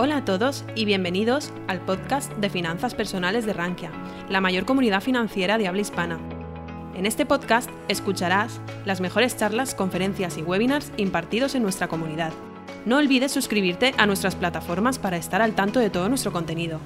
Hola a todos y bienvenidos al podcast de finanzas personales de Rankia, la mayor comunidad financiera de habla hispana. En este podcast escucharás las mejores charlas, conferencias y webinars impartidos en nuestra comunidad. No olvides suscribirte a nuestras plataformas para estar al tanto de todo nuestro contenido.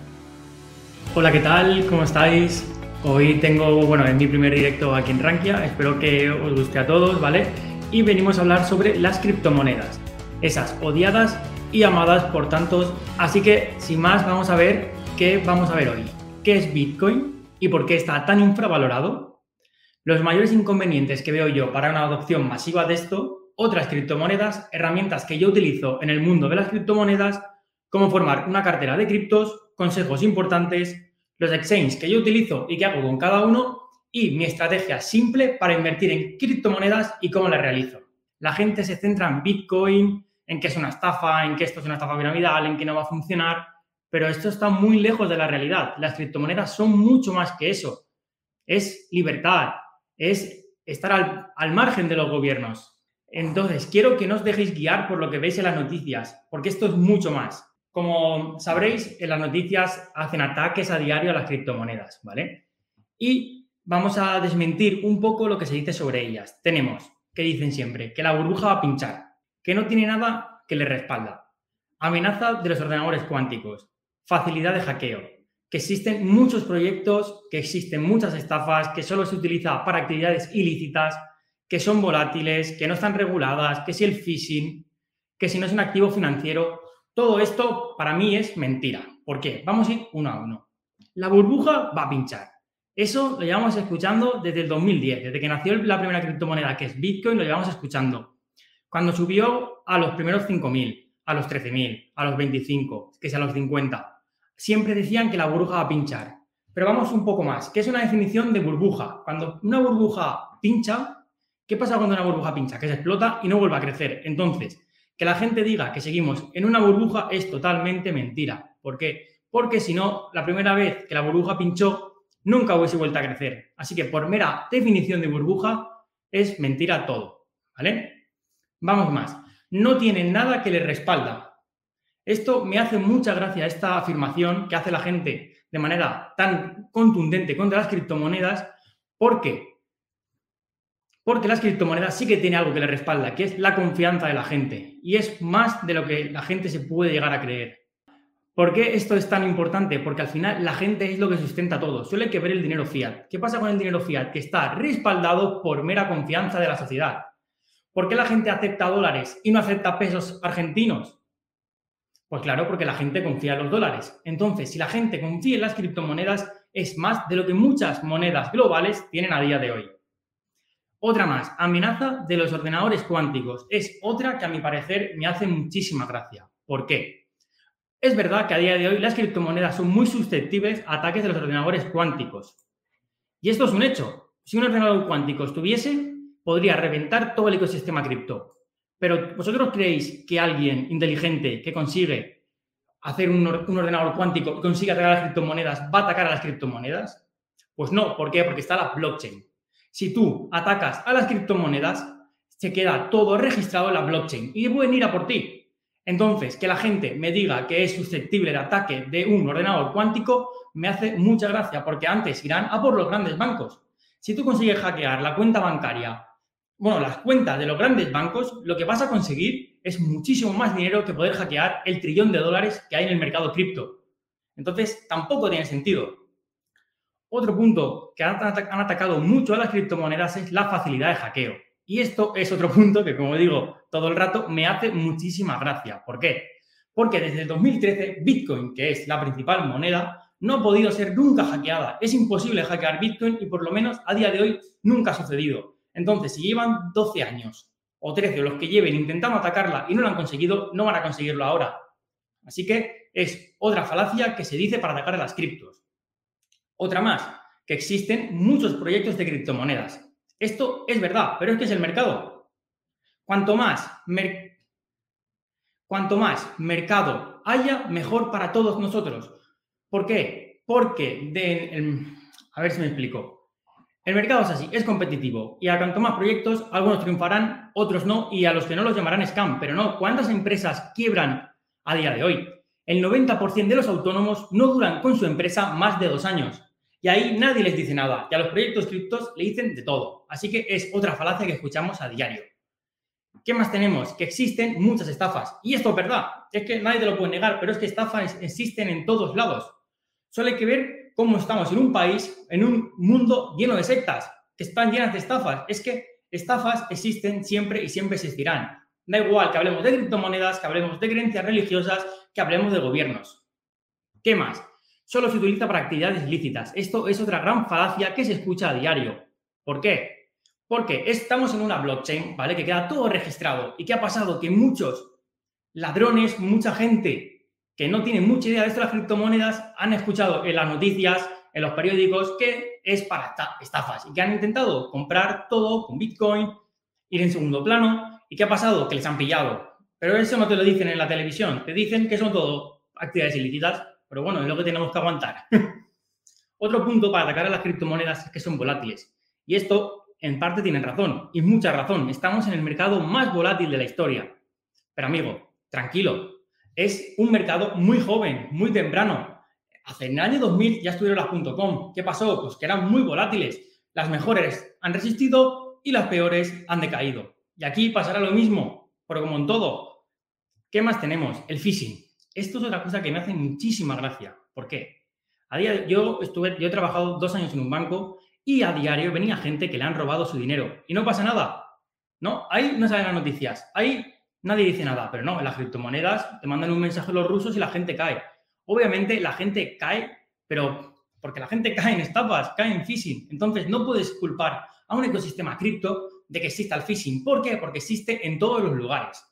Hola, ¿qué tal? ¿Cómo estáis? Hoy tengo, bueno, en mi primer directo aquí en Rankia, espero que os guste a todos, ¿vale? Y venimos a hablar sobre las criptomonedas, esas odiadas y amadas por tantos. Así que, sin más, vamos a ver qué vamos a ver hoy. ¿Qué es Bitcoin y por qué está tan infravalorado? Los mayores inconvenientes que veo yo para una adopción masiva de esto, otras criptomonedas, herramientas que yo utilizo en el mundo de las criptomonedas, cómo formar una cartera de criptos, consejos importantes, los exchanges que yo utilizo y qué hago con cada uno y mi estrategia simple para invertir en criptomonedas y cómo la realizo. La gente se centra en Bitcoin, en que es una estafa, en que esto es una estafa piramidal, en que no va a funcionar, pero esto está muy lejos de la realidad. Las criptomonedas son mucho más que eso. Es libertad, es estar al, margen de los gobiernos. Entonces, quiero que no os dejéis guiar por lo que veis en las noticias, porque esto es mucho más. Como sabréis, en las noticias hacen ataques a diario a las criptomonedas, ¿vale? Y vamos a desmentir un poco lo que se dice sobre ellas. Tenemos, que dicen siempre, que la burbuja va a pinchar que no tiene nada que le respalda. Amenaza de los ordenadores cuánticos, facilidad de hackeo, que existen muchos proyectos, que existen muchas estafas, que solo se utiliza para actividades ilícitas, que son volátiles, que no están reguladas, que si el phishing, que si no es un activo financiero. Todo esto para mí es mentira. ¿Por qué? Vamos a ir uno a uno. La burbuja va a pinchar. Eso lo llevamos escuchando desde el 2010, desde que nació la primera criptomoneda que es Bitcoin, lo llevamos escuchando. Cuando subió a los primeros 5.000, a los 13.000, a los 25, que sea a los 50, siempre decían que la burbuja va a pinchar. Pero vamos un poco más. ¿Qué es una definición de burbuja? Cuando una burbuja pincha, ¿qué pasa cuando una burbuja pincha? Que se explota y no vuelve a crecer. Entonces, que la gente diga que seguimos en una burbuja es totalmente mentira. ¿Por qué? Porque si no, la primera vez que la burbuja pinchó, nunca hubiese vuelto a crecer. Así que por mera definición de burbuja, es mentira todo. ¿Vale? Vamos más, no tienen nada que les respalda. Esto me hace mucha gracia, esta afirmación que hace la gente de manera tan contundente contra las criptomonedas. ¿Por qué? Porque las criptomonedas sí que tienen algo que les respalda, que es la confianza de la gente. Y es más de lo que la gente se puede llegar a creer. ¿Por qué esto es tan importante? Porque al final la gente es lo que sustenta todo. Suele que ver el dinero fiat. ¿Qué pasa con el dinero fiat? Que está respaldado por mera confianza de la sociedad. ¿Por qué la gente acepta dólares y no acepta pesos argentinos? Pues claro, porque la gente confía en los dólares. Entonces, si la gente confía en las criptomonedas, es más de lo que muchas monedas globales tienen a día de hoy. Otra más, amenaza de los ordenadores cuánticos. Es otra que a mi parecer me hace muchísima gracia. ¿Por qué? Es verdad que a día de hoy las criptomonedas son muy susceptibles a ataques de los ordenadores cuánticos. Y esto es un hecho. Si un ordenador cuántico estuviese, podría reventar todo el ecosistema cripto. Pero ¿vosotros creéis que alguien inteligente que consigue hacer un, ordenador cuántico y consigue atacar las criptomonedas va a atacar a las criptomonedas? Pues no, ¿por qué? Porque está la blockchain. Si tú atacas a las criptomonedas, se queda todo registrado en la blockchain y pueden ir a por ti. Entonces, que la gente me diga que es susceptible de ataque de un ordenador cuántico me hace mucha gracia, porque antes irán a por los grandes bancos. Si tú consigues hackear la cuenta bancaria bueno, las cuentas de los grandes bancos, lo que vas a conseguir es muchísimo más dinero que poder hackear el trillón de dólares que hay en el mercado cripto. Entonces, tampoco tiene sentido. Otro punto que han, atacado mucho a las criptomonedas es la facilidad de hackeo. Y esto es otro punto que, como digo todo el rato, me hace muchísima gracia. ¿Por qué? Porque desde el 2013 Bitcoin, que es la principal moneda, no ha podido ser nunca hackeada. Es imposible hackear Bitcoin y por lo menos a día de hoy nunca ha sucedido. Entonces, si llevan 12 años o 13 los que lleven intentando atacarla y no lo han conseguido, no van a conseguirlo ahora. Así que es otra falacia que se dice para atacar a las criptos. Otra más, que existen muchos proyectos de criptomonedas. Esto es verdad, pero es que es el mercado. Cuanto más, Cuanto más mercado haya, mejor para todos nosotros. ¿Por qué? Porque, de, a ver si me explico. El mercado es así, es competitivo y a cuanto más proyectos, algunos triunfarán, otros no, y a los que no los llamarán scam, pero no, ¿cuántas empresas quiebran a día de hoy? El 90% de los autónomos no duran con su empresa más de dos años. Y ahí nadie les dice nada. Y a los proyectos criptos le dicen de todo. Así que es otra falacia que escuchamos a diario. ¿Qué más tenemos? Que existen muchas estafas. Y esto es verdad. Es que nadie te lo puede negar, pero es que estafas existen en todos lados. Solo hay que ver cómo estamos en un país, en un mundo lleno de sectas, que están llenas de estafas. Es que estafas existen siempre y siempre existirán. Da igual que hablemos de criptomonedas, que hablemos de creencias religiosas, que hablemos de gobiernos. ¿Qué más? Solo se utiliza para actividades ilícitas. Esto es otra gran falacia que se escucha a diario. ¿Por qué? Porque estamos en una blockchain, ¿vale? Que queda todo registrado. ¿Y qué ha pasado? Que muchos ladrones, mucha gente que no tiene mucha idea de esto de las criptomonedas, han escuchado en las noticias, en los periódicos, que es para estafas y que han intentado comprar todo con Bitcoin, ir en segundo plano. ¿Y qué ha pasado? Que les han pillado. Pero eso no te lo dicen en la televisión. Te dicen que son todo actividades ilícitas. Pero bueno, es lo que tenemos que aguantar. Otro punto para atacar a las criptomonedas es que son volátiles. Y esto, en parte, tienen razón. Y mucha razón. Estamos en el mercado más volátil de la historia. Pero amigo, tranquilo. Es un mercado muy joven, muy temprano. Hace el año 2000 ya estuvieron las .com. ¿Qué pasó? Pues que eran muy volátiles. Las mejores han resistido y las peores han decaído. Y aquí pasará lo mismo, pero como en todo. ¿Qué más tenemos? El phishing. Esto es otra cosa que me hace muchísima gracia. ¿Por qué? A día, yo, estuve, yo he trabajado dos años en un banco y a diario venía gente que le han robado su dinero y no pasa nada. No, ahí no salen las noticias. Ahí nadie dice nada, pero no, en las criptomonedas te mandan un mensaje los rusos y la gente cae. Obviamente la gente cae, pero porque la gente cae en estafas, cae en phishing. Entonces no puedes culpar a un ecosistema cripto de que exista el phishing. ¿Por qué? Porque existe en todos los lugares.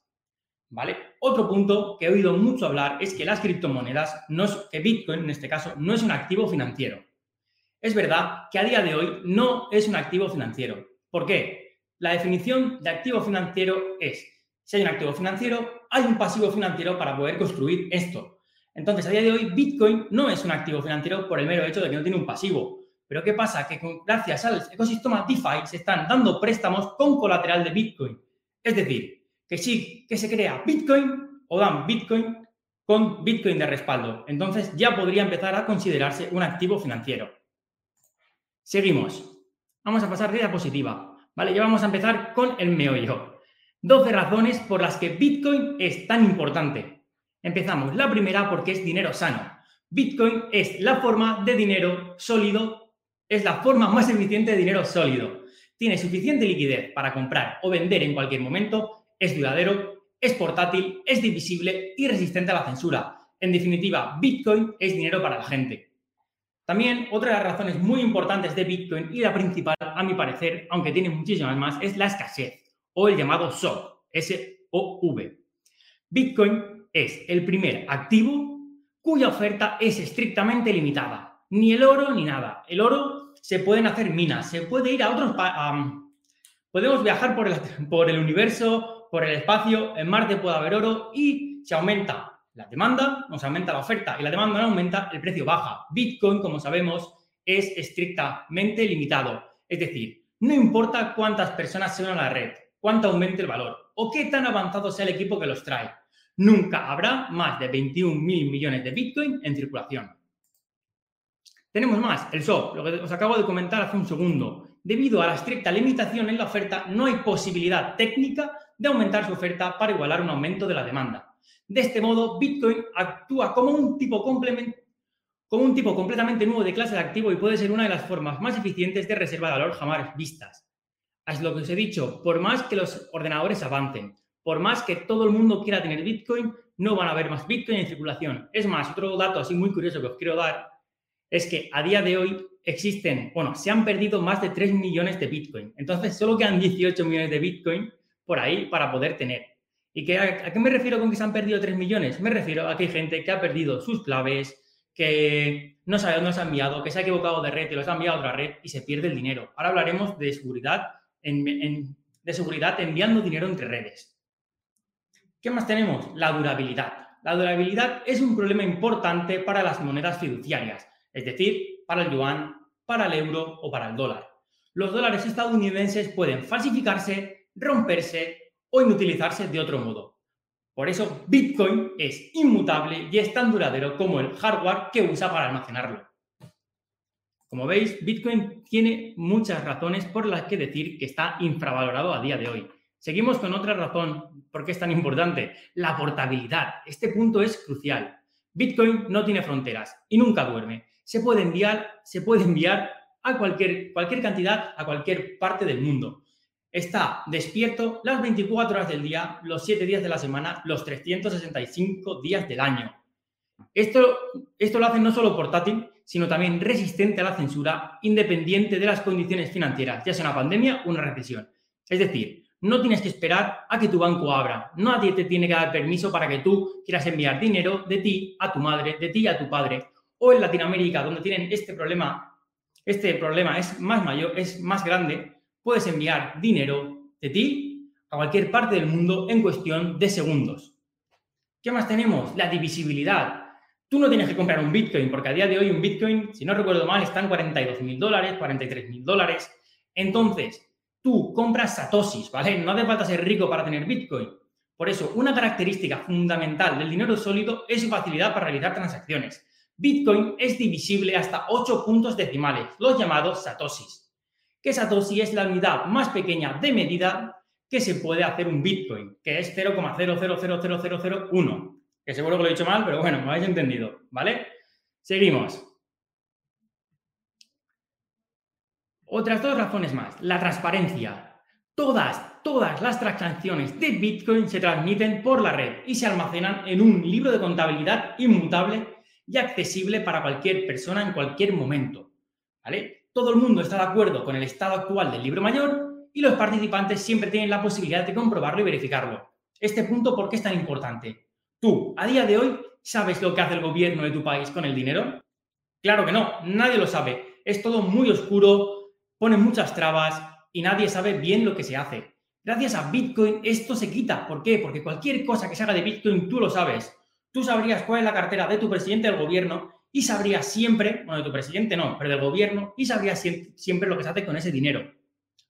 ¿Vale? Otro punto que he oído mucho hablar es que las criptomonedas, no es, que Bitcoin en este caso, no es un activo financiero. Es verdad que a día de hoy no es un activo financiero. ¿Por qué? La definición de activo financiero es, si hay un activo financiero, hay un pasivo financiero para poder construir esto. Entonces, a día de hoy, Bitcoin no es un activo financiero por el mero hecho de que no tiene un pasivo. Pero ¿qué pasa? Que gracias al ecosistema DeFi se están dando préstamos con colateral de Bitcoin. Es decir, que sí, que se crea Bitcoin o dan Bitcoin con Bitcoin de respaldo. Entonces ya podría empezar a considerarse un activo financiero. Seguimos. Vamos a pasar de diapositiva. Vale, ya vamos a empezar con el meollo. 12 razones por las que Bitcoin es tan importante. Empezamos. La primera porque es dinero sano. Bitcoin es la forma de dinero sólido, es la forma más eficiente de dinero sólido. Tiene suficiente liquidez para comprar o vender en cualquier momento es duradero, es portátil, es divisible y resistente a la censura. En definitiva, Bitcoin es dinero para la gente. También otra de las razones muy importantes de Bitcoin y la principal, a mi parecer, aunque tiene muchísimas más, es la escasez o el llamado SOV, S-O-V. Bitcoin es el primer activo cuya oferta es estrictamente limitada. Ni el oro ni nada. El oro se pueden hacer minas, se puede ir a otros... podemos viajar por el, por el universo por el espacio, en Marte puede haber oro y si aumenta la demanda, no se aumenta la oferta y la demanda no aumenta, el precio baja. Bitcoin, como sabemos, es estrictamente limitado. Es decir, no importa cuántas personas se unan a la red, cuánto aumente el valor o qué tan avanzado sea el equipo que los trae. Nunca habrá más de 21 mil millones de Bitcoin en circulación. Tenemos más, el SOP, lo que os acabo de comentar hace un segundo. Debido a la estricta limitación en la oferta, no hay posibilidad técnica de aumentar su oferta para igualar un aumento de la demanda. De este modo, Bitcoin actúa como un tipo como un tipo completamente nuevo de clase de activo y puede ser una de las formas más eficientes de reserva de valor jamás vistas. Es lo que os he dicho, por más que los ordenadores avancen, por más que todo el mundo quiera tener Bitcoin, no van a haber más Bitcoin en circulación. Es más, otro dato así muy curioso que os quiero dar es que a día de hoy existen, bueno, se han perdido más de 3 millones de Bitcoin. Entonces, solo quedan 18 millones de Bitcoin por ahí para poder tener. ¿Y a, qué me refiero con que se han perdido 3 millones? Me refiero a que hay gente que ha perdido sus claves, que no sabe dónde se ha enviado, que se ha equivocado de red y los ha enviado a otra red y se pierde el dinero. Ahora hablaremos de seguridad, de seguridad enviando dinero entre redes. ¿Qué más tenemos? La durabilidad. La durabilidad es un problema importante para las monedas fiduciarias, es decir, para el yuan, para el euro o para el dólar. Los dólares estadounidenses pueden falsificarse romperse o inutilizarse de otro modo. Por eso Bitcoin es inmutable y es tan duradero como el hardware que usa para almacenarlo. Como veis, Bitcoin tiene muchas razones por las que decir que está infravalorado a día de hoy. Seguimos con otra razón por qué es tan importante, la portabilidad. Este punto es crucial. Bitcoin no tiene fronteras y nunca duerme. Se puede enviar, se puede enviar a cualquier, cantidad a cualquier parte del mundo. Está despierto las 24 horas del día, los 7 días de la semana, los 365 días del año. Esto, esto lo hace no solo portátil, sino también resistente a la censura, independiente de las condiciones financieras, ya sea una pandemia o una recesión. Es decir, no tienes que esperar a que tu banco abra. Nadie te tiene que dar permiso para que tú quieras enviar dinero de ti a tu madre, de ti a tu padre. O en Latinoamérica, donde tienen este problema, este problema es más mayor, es más grande, puedes enviar dinero de ti a cualquier parte del mundo en cuestión de segundos. ¿Qué más tenemos? La divisibilidad. Tú no tienes que comprar un Bitcoin, porque a día de hoy un Bitcoin, si no recuerdo mal, está en 42 mil dólares, 43 mil dólares. Entonces, tú compras satoshis, ¿vale? No hace falta ser rico para tener Bitcoin. Por eso, una característica fundamental del dinero sólido es su facilidad para realizar transacciones. Bitcoin es divisible hasta 8 puntos decimales, los llamados satoshis que Satoshi es la unidad más pequeña de medida que se puede hacer un Bitcoin, que es 0,000001. Que seguro que lo he dicho mal, pero bueno, me habéis entendido, ¿vale? Seguimos. Otras dos razones más. La transparencia. Todas, todas las transacciones de Bitcoin se transmiten por la red y se almacenan en un libro de contabilidad inmutable y accesible para cualquier persona en cualquier momento. ¿Vale? todo el mundo está de acuerdo con el estado actual del libro mayor y los participantes siempre tienen la posibilidad de comprobarlo y verificarlo. Este punto, ¿por qué es tan importante? Tú, a día de hoy, ¿sabes lo que hace el gobierno de tu país con el dinero? Claro que no, nadie lo sabe. Es todo muy oscuro, pone muchas trabas y nadie sabe bien lo que se hace. Gracias a Bitcoin esto se quita. ¿Por qué? Porque cualquier cosa que se haga de Bitcoin tú lo sabes. Tú sabrías cuál es la cartera de tu presidente del gobierno y sabría siempre, bueno, de tu presidente no, pero del gobierno, y sabría siempre lo que se hace con ese dinero.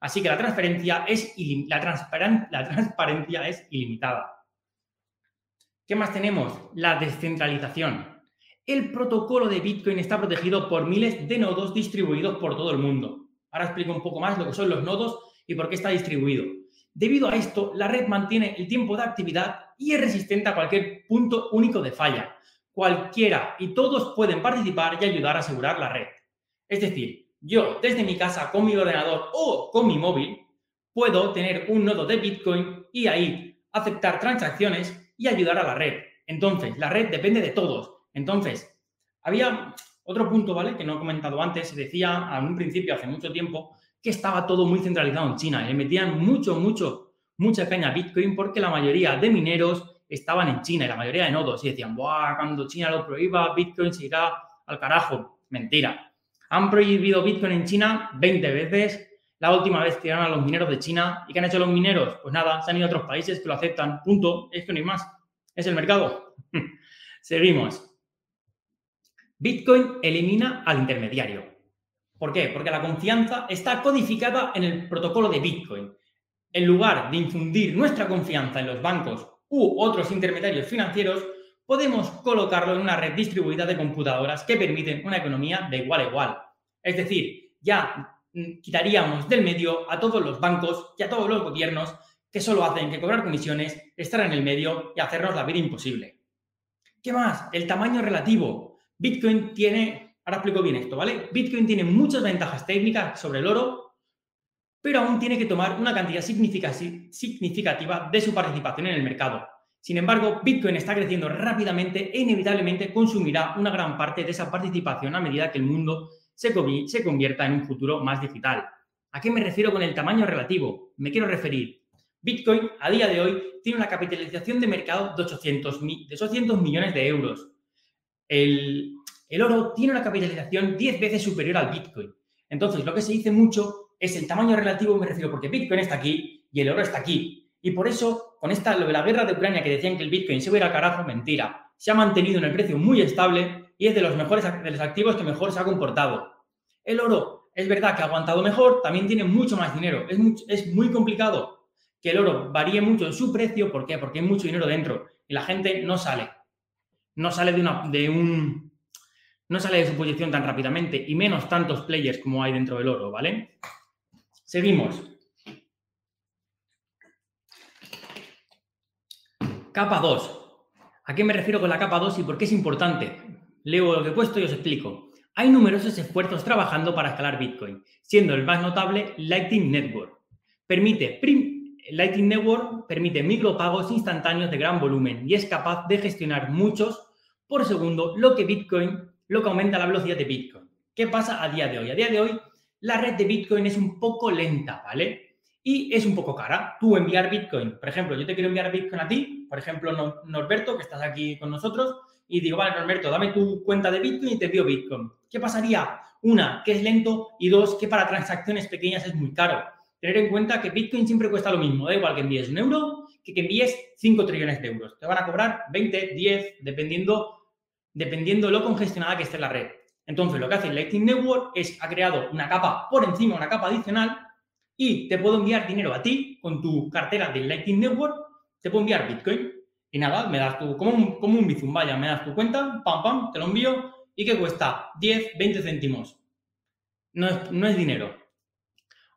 Así que la es la transparencia es ilimitada. ¿Qué más tenemos? La descentralización. El protocolo de Bitcoin está protegido por miles de nodos distribuidos por todo el mundo. Ahora explico un poco más lo que son los nodos y por qué está distribuido. Debido a esto, la red mantiene el tiempo de actividad y es resistente a cualquier punto único de falla cualquiera y todos pueden participar y ayudar a asegurar la red. Es decir, yo desde mi casa con mi ordenador o con mi móvil puedo tener un nodo de Bitcoin y ahí aceptar transacciones y ayudar a la red. Entonces, la red depende de todos. Entonces, había otro punto, ¿vale? Que no he comentado antes. Se decía a un principio, hace mucho tiempo, que estaba todo muy centralizado en China. Le metían mucho, mucho, mucha caña Bitcoin porque la mayoría de mineros estaban en China y la mayoría de nodos y decían, Buah, cuando China lo prohíba, Bitcoin se irá al carajo. Mentira. Han prohibido Bitcoin en China 20 veces. La última vez tiraron a los mineros de China. ¿Y qué han hecho los mineros? Pues nada, se han ido a otros países que lo aceptan. Punto. Es que no hay más. Es el mercado. Seguimos. Bitcoin elimina al intermediario. ¿Por qué? Porque la confianza está codificada en el protocolo de Bitcoin. En lugar de infundir nuestra confianza en los bancos u otros intermediarios financieros, podemos colocarlo en una red distribuida de computadoras que permiten una economía de igual a igual. Es decir, ya quitaríamos del medio a todos los bancos y a todos los gobiernos que solo hacen que cobrar comisiones, estar en el medio y hacernos la vida imposible. ¿Qué más? El tamaño relativo. Bitcoin tiene, ahora explico bien esto, ¿vale? Bitcoin tiene muchas ventajas técnicas sobre el oro pero aún tiene que tomar una cantidad significativa de su participación en el mercado. Sin embargo, Bitcoin está creciendo rápidamente e inevitablemente consumirá una gran parte de esa participación a medida que el mundo se, convierta en un futuro más digital. ¿A qué me refiero con el tamaño relativo? Me quiero referir. Bitcoin a día de hoy tiene una capitalización de mercado de 800, millones de euros. El, oro tiene una capitalización 10 veces superior al Bitcoin. Entonces, lo que se dice mucho es el tamaño relativo, me refiero, porque Bitcoin está aquí y el oro está aquí. Y por eso, con esta, lo de la guerra de Ucrania que decían que el Bitcoin se iba a ir al carajo, mentira. Se ha mantenido en el precio muy estable y es de los mejores de los activos que mejor se ha comportado. El oro es verdad que ha aguantado mejor, también tiene mucho más dinero. Es muy, complicado que el oro varíe mucho en su precio. ¿Por qué? Porque hay mucho dinero dentro y la gente no sale. No sale de, una, de un. No sale de su posición tan rápidamente y menos tantos players como hay dentro del oro, ¿vale? Seguimos. Capa 2. ¿A qué me refiero con la capa 2 y por qué es importante? Leo lo que he puesto y os explico. Hay numerosos esfuerzos trabajando para escalar Bitcoin, siendo el más notable Lightning Network. Permite Lightning Network permite micropagos instantáneos de gran volumen y es capaz de gestionar muchos por segundo, lo que Bitcoin, lo que aumenta la velocidad de Bitcoin. ¿Qué pasa a día de hoy? A día de hoy, la red de Bitcoin es un poco lenta, ¿vale? Y es un poco cara. Tú enviar Bitcoin, por ejemplo, yo te quiero enviar Bitcoin a ti, por ejemplo, Norberto, que estás aquí con nosotros, y digo, vale, Norberto, dame tu cuenta de Bitcoin y te envío Bitcoin. ¿Qué pasaría? Una, que es lento y dos, que para transacciones pequeñas es muy caro. Tener en cuenta que Bitcoin siempre cuesta lo mismo, da igual que envíes un euro que que envíes 5 trillones de euros. Te van a cobrar 20, 10, dependiendo, dependiendo lo congestionada que esté la red. Entonces, lo que hace Lightning Network es, ha creado una capa por encima, una capa adicional, y te puedo enviar dinero a ti con tu cartera del Lightning Network, te puedo enviar Bitcoin. Y nada, me das tu, como un, como un Bizum, vaya, me das tu cuenta, pam, pam, te lo envío, y que cuesta 10, 20 céntimos. No es, no es dinero.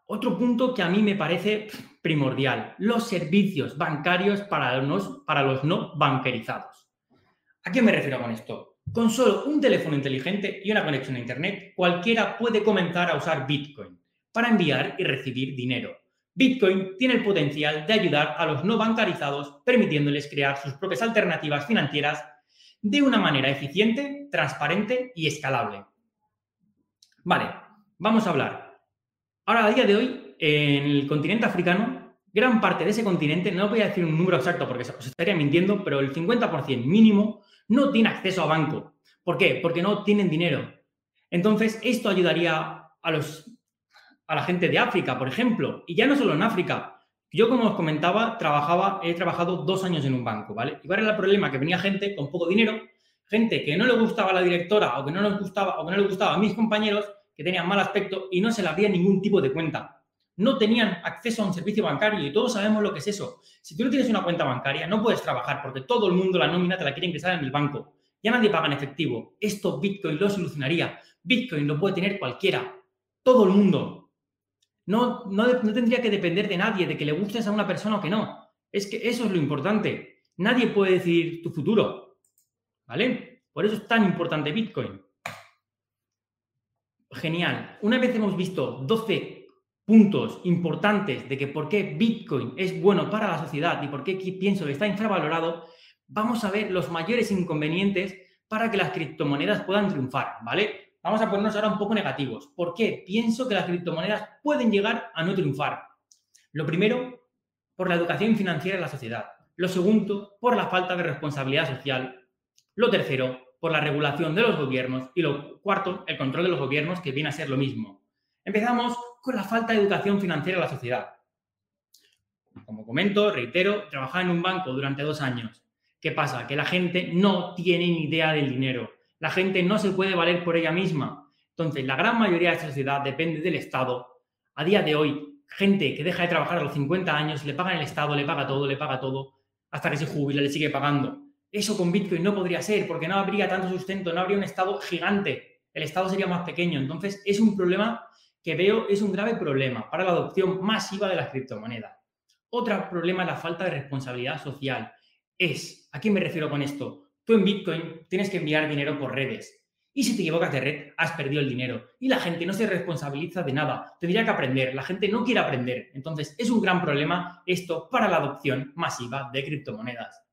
Otro punto que a mí me parece primordial, los servicios bancarios para los, para los no bancarizados. ¿A qué me refiero con esto? Con solo un teléfono inteligente y una conexión a Internet, cualquiera puede comenzar a usar Bitcoin para enviar y recibir dinero. Bitcoin tiene el potencial de ayudar a los no bancarizados, permitiéndoles crear sus propias alternativas financieras de una manera eficiente, transparente y escalable. Vale, vamos a hablar. Ahora, a día de hoy, en el continente africano, gran parte de ese continente, no voy a decir un número exacto porque os estaría mintiendo, pero el 50% mínimo no tiene acceso a banco. ¿Por qué? Porque no tienen dinero. Entonces, esto ayudaría a, los, a la gente de África, por ejemplo, y ya no solo en África. Yo, como os comentaba, trabajaba, he trabajado dos años en un banco, ¿vale? Y cuál era el problema, que venía gente con poco dinero, gente que no le gustaba la directora o que no les gustaba o que no le gustaba a mis compañeros, que tenían mal aspecto y no se le abría ningún tipo de cuenta. No tenían acceso a un servicio bancario y todos sabemos lo que es eso. Si tú no tienes una cuenta bancaria, no puedes trabajar porque todo el mundo la nómina te la quiere ingresar en el banco. Ya nadie paga en efectivo. Esto Bitcoin lo solucionaría. Bitcoin lo puede tener cualquiera. Todo el mundo. No, no, tendría que depender de nadie, de que le gustes a una persona o que no. Es que eso es lo importante. Nadie puede decidir tu futuro. ¿Vale? Por eso es tan importante Bitcoin. Genial. Una vez hemos visto 12 puntos importantes de que por qué Bitcoin es bueno para la sociedad y por qué pienso que está infravalorado, vamos a ver los mayores inconvenientes para que las criptomonedas puedan triunfar, ¿vale? Vamos a ponernos ahora un poco negativos. ¿Por qué? Pienso que las criptomonedas pueden llegar a no triunfar. Lo primero, por la educación financiera en la sociedad. Lo segundo, por la falta de responsabilidad social. Lo tercero, por la regulación de los gobiernos. Y lo cuarto, el control de los gobiernos, que viene a ser lo mismo. Empezamos con la falta de educación financiera en la sociedad. Como comento, reitero, trabajaba en un banco durante dos años. ¿Qué pasa? Que la gente no tiene ni idea del dinero la gente no se puede valer por ella misma. Entonces, la gran mayoría de la sociedad depende del Estado. A día de hoy, gente que deja de trabajar a los 50 años, le paga el Estado, le paga todo, le paga todo, hasta que se jubila, le sigue pagando. Eso con Bitcoin no podría ser, porque no habría tanto sustento, no habría un Estado gigante. El Estado sería más pequeño. Entonces, es un problema que veo, es un grave problema para la adopción masiva de las criptomonedas. Otro problema es la falta de responsabilidad social. Es, ¿a quién me refiero con esto? Tú en Bitcoin tienes que enviar dinero por redes. Y si te equivocas de red, has perdido el dinero. Y la gente no se responsabiliza de nada. Tendría que aprender. La gente no quiere aprender. Entonces, es un gran problema esto para la adopción masiva de criptomonedas.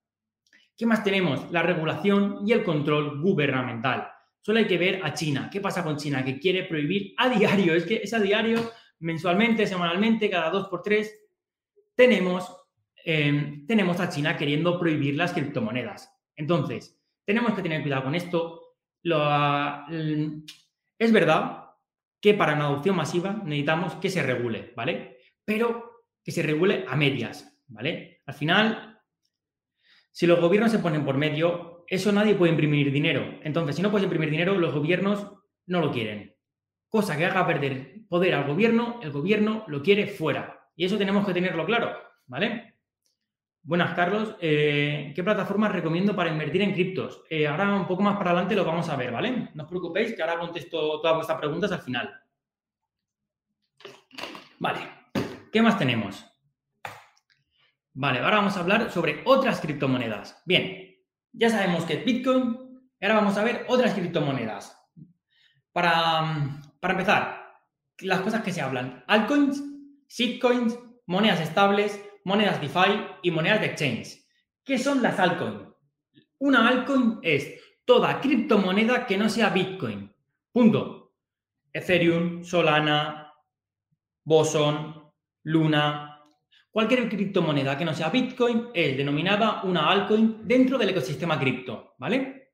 ¿Qué más tenemos? La regulación y el control gubernamental. Solo hay que ver a China. ¿Qué pasa con China? Que quiere prohibir a diario. Es que es a diario, mensualmente, semanalmente, cada dos por tres. Tenemos, eh, tenemos a China queriendo prohibir las criptomonedas. Entonces, tenemos que tener cuidado con esto. es verdad que para una adopción masiva necesitamos que se regule, ¿vale? Pero que se regule a medias, ¿vale? Al final, si los gobiernos se ponen por medio, eso nadie puede imprimir dinero. Entonces, si no puedes imprimir dinero, los gobiernos no lo quieren. Cosa que haga perder poder al gobierno, el gobierno lo quiere fuera. Y eso tenemos que tenerlo claro. ¿vale? Buenas, Carlos. Eh, ¿Qué plataformas recomiendo para invertir en criptos? Eh, ahora un poco más para adelante lo vamos a ver, ¿vale? No os preocupéis que ahora contesto todas vuestras preguntas al final. Vale, ¿qué más tenemos? Vale, ahora vamos a hablar sobre otras criptomonedas. Bien, ya sabemos que es Bitcoin, ahora vamos a ver otras criptomonedas. Para, para empezar, las cosas que se hablan. Altcoins, shitcoins, monedas estables, monedas DeFi y monedas de exchange. ¿Qué son las altcoins? Una altcoin es toda criptomoneda que no sea Bitcoin. Punto. Ethereum, Solana, Boson, Luna. Cualquier criptomoneda que no sea Bitcoin es denominada una altcoin dentro del ecosistema cripto, ¿vale?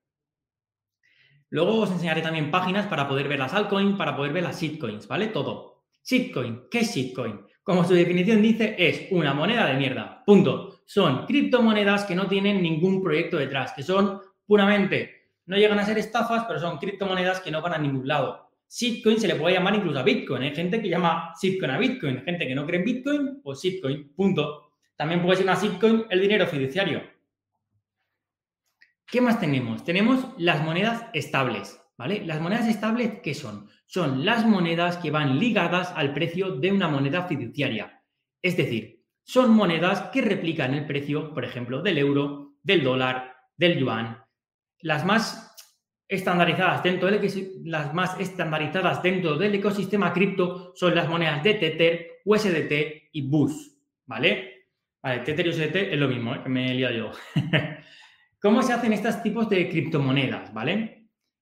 Luego os enseñaré también páginas para poder ver las altcoins, para poder ver las shitcoins, ¿vale? Todo. Shitcoin, ¿qué es shitcoin? Como su definición dice, es una moneda de mierda. Punto. Son criptomonedas que no tienen ningún proyecto detrás, que son puramente, no llegan a ser estafas, pero son criptomonedas que no van a ningún lado. Shitcoin se le puede llamar incluso a Bitcoin. Hay gente que llama shitcoin a Bitcoin. Gente que no cree en Bitcoin, pues shitcoin. Punto. También puede ser una shitcoin el dinero fiduciario. ¿Qué más tenemos? Tenemos las monedas estables. ¿Vale? Las monedas estables, ¿qué son? Son las monedas que van ligadas al precio de una moneda fiduciaria. Es decir, son monedas que replican el precio, por ejemplo, del euro, del dólar, del yuan. Las más estandarizadas dentro del, las más estandarizadas dentro del ecosistema cripto son las monedas de Tether, USDT y BUS. ¿Vale? Vale, Tether y USDT es lo mismo, ¿eh? me he liado yo. ¿Cómo se hacen estos tipos de criptomonedas? ¿Vale?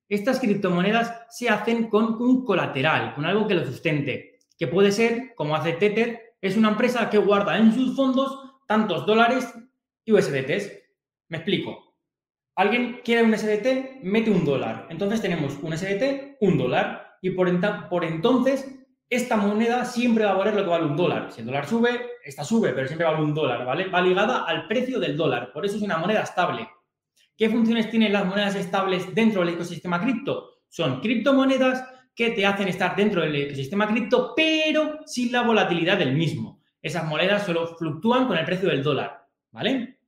Estas criptomonedas se hacen con un colateral, con algo que lo sustente, que puede ser, como hace Tether, es una empresa que guarda en sus fondos tantos dólares y USDTs. Me explico. Alguien quiere un USDT, mete un dólar. Entonces tenemos un USDT, un dólar. Y por, por entonces, esta moneda siempre va a valer lo que vale un dólar. Si el dólar sube, esta sube, pero siempre vale un dólar, ¿vale? Va ligada al precio del dólar. Por eso es una moneda estable. ¿Qué funciones tienen las monedas estables dentro del ecosistema cripto? Son criptomonedas que te hacen estar dentro del ecosistema cripto, pero sin la volatilidad del mismo. Esas monedas solo fluctúan con el precio del dólar, ¿vale?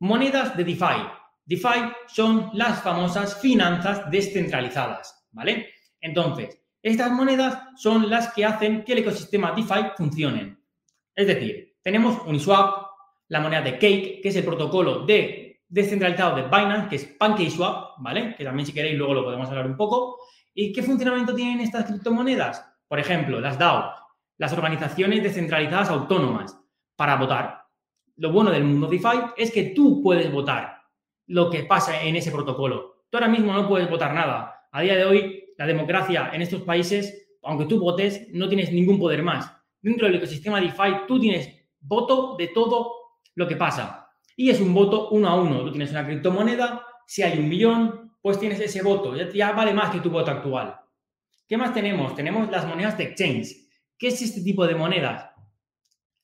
Monedas de DeFi. DeFi son las famosas finanzas descentralizadas, ¿vale? Entonces, estas monedas son las que hacen que el ecosistema DeFi funcione. Es decir, tenemos Uniswap, la moneda de Cake, que es el protocolo de descentralizado de Binance, que es PancakeSwap, ¿vale? Que también si queréis luego lo podemos hablar un poco. ¿Y qué funcionamiento tienen estas criptomonedas? Por ejemplo, las DAO, las organizaciones descentralizadas autónomas, para votar. Lo bueno del mundo DeFi es que tú puedes votar lo que pasa en ese protocolo. Tú ahora mismo no puedes votar nada. A día de hoy, la democracia en estos países, aunque tú votes, no tienes ningún poder más. Dentro del ecosistema DeFi, tú tienes voto de todo lo que pasa y es un voto uno a uno. Tú tienes una criptomoneda, si hay un millón, pues tienes ese voto, ya, vale más que tu voto actual. ¿Qué más tenemos? Tenemos las monedas de exchange. ¿Qué es este tipo de monedas?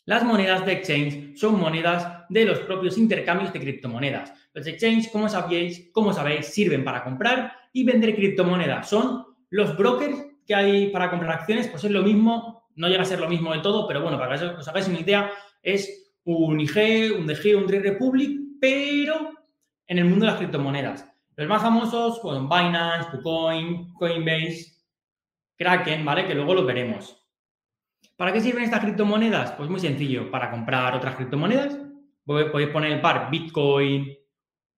Las monedas de exchange son monedas de los propios intercambios de criptomonedas. Los exchange, como sabéis, como sabéis, sirven para comprar y vender criptomonedas. Son los brokers que hay para comprar acciones, pues es lo mismo, no llega a ser lo mismo de todo, pero bueno, para que os hagáis una idea, es un IG, un DG, un Trade Republic, pero en el mundo de las criptomonedas. Los más famosos son Binance, KuCoin, Coinbase, Kraken, ¿vale? Que luego los veremos. ¿Para qué sirven estas criptomonedas? Pues muy sencillo, para comprar otras criptomonedas. Podéis poner el par Bitcoin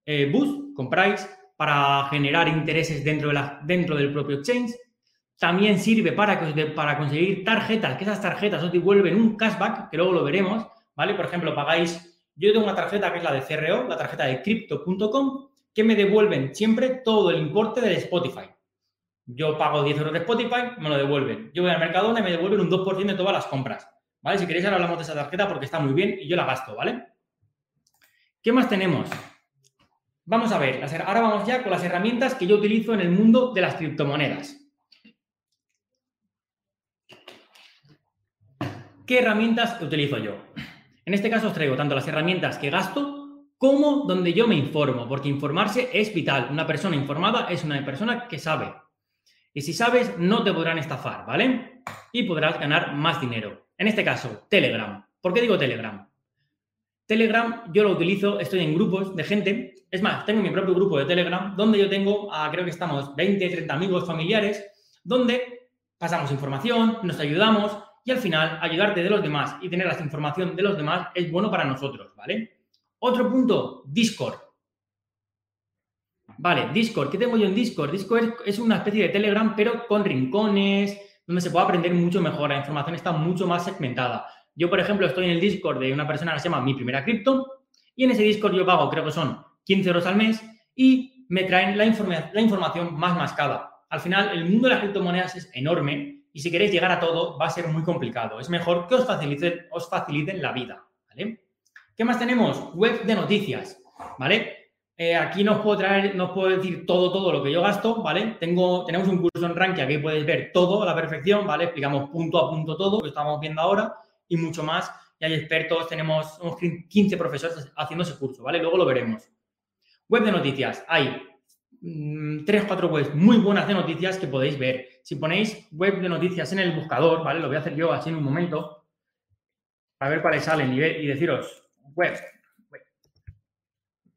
eh, Boost, compráis para generar intereses dentro, de dentro del propio exchange. También sirve para, para conseguir tarjetas, que esas tarjetas os devuelven un cashback, que luego lo veremos, ¿vale? Por ejemplo, pagáis, yo tengo una tarjeta que es la de CRO, la tarjeta de crypto.com, que me devuelven siempre todo el importe del Spotify. Yo pago 10 euros de Spotify, me lo devuelven. Yo voy al Mercadona y me devuelven un 2% de todas las compras. Si queréis ahora hablamos de esa tarjeta porque está muy bien y yo la gasto. ¿Qué más tenemos? Vamos a ver, ahora vamos ya con las herramientas que yo utilizo en el mundo de las criptomonedas. ¿Qué herramientas utilizo yo? En este caso os traigo tanto las herramientas que gasto como donde yo me informo, porque informarse es vital. Una persona informada es una persona que sabe. Y si sabes, no te podrán estafar, ¿vale? Y podrás ganar más dinero. En este caso, Telegram. ¿Por qué digo Telegram? Telegram yo lo utilizo, estoy en grupos de gente. Es más, tengo mi propio grupo de Telegram donde yo tengo, creo que estamos 20, 30 amigos familiares, donde pasamos información, nos ayudamos y al final ayudarte de los demás y tener la información de los demás es bueno para nosotros, ¿vale? Otro punto, Discord. Vale, Discord. ¿Qué tengo yo en Discord? Discord es una especie de Telegram, pero con rincones, donde se puede aprender mucho mejor. La información está mucho más segmentada. Yo, por ejemplo, estoy en el Discord de una persona que se llama Mi Primera Cripto y en ese Discord yo pago, creo que son 15 euros al mes y me traen la, la información más mascada. Al final, el mundo de las criptomonedas es enorme y si queréis llegar a todo va a ser muy complicado. Es mejor que os faciliten, os faciliten la vida. ¿vale? ¿Qué más tenemos? Web de noticias. ¿Vale? Eh, aquí no os puedo traer, no os puedo decir todo, todo lo que yo gasto, ¿vale? Tengo, tenemos un curso en Rankia que podéis ver todo a la perfección, ¿vale? Explicamos punto a punto todo, lo que estamos viendo ahora y mucho más. Y hay expertos, tenemos unos 15 profesores haciendo ese curso, ¿vale? Luego lo veremos. Web de noticias. Hay mm, tres, cuatro webs muy buenas de noticias que podéis ver. Si ponéis web de noticias en el buscador, ¿vale? Lo voy a hacer yo así en un momento, para ver cuáles salen y, deciros web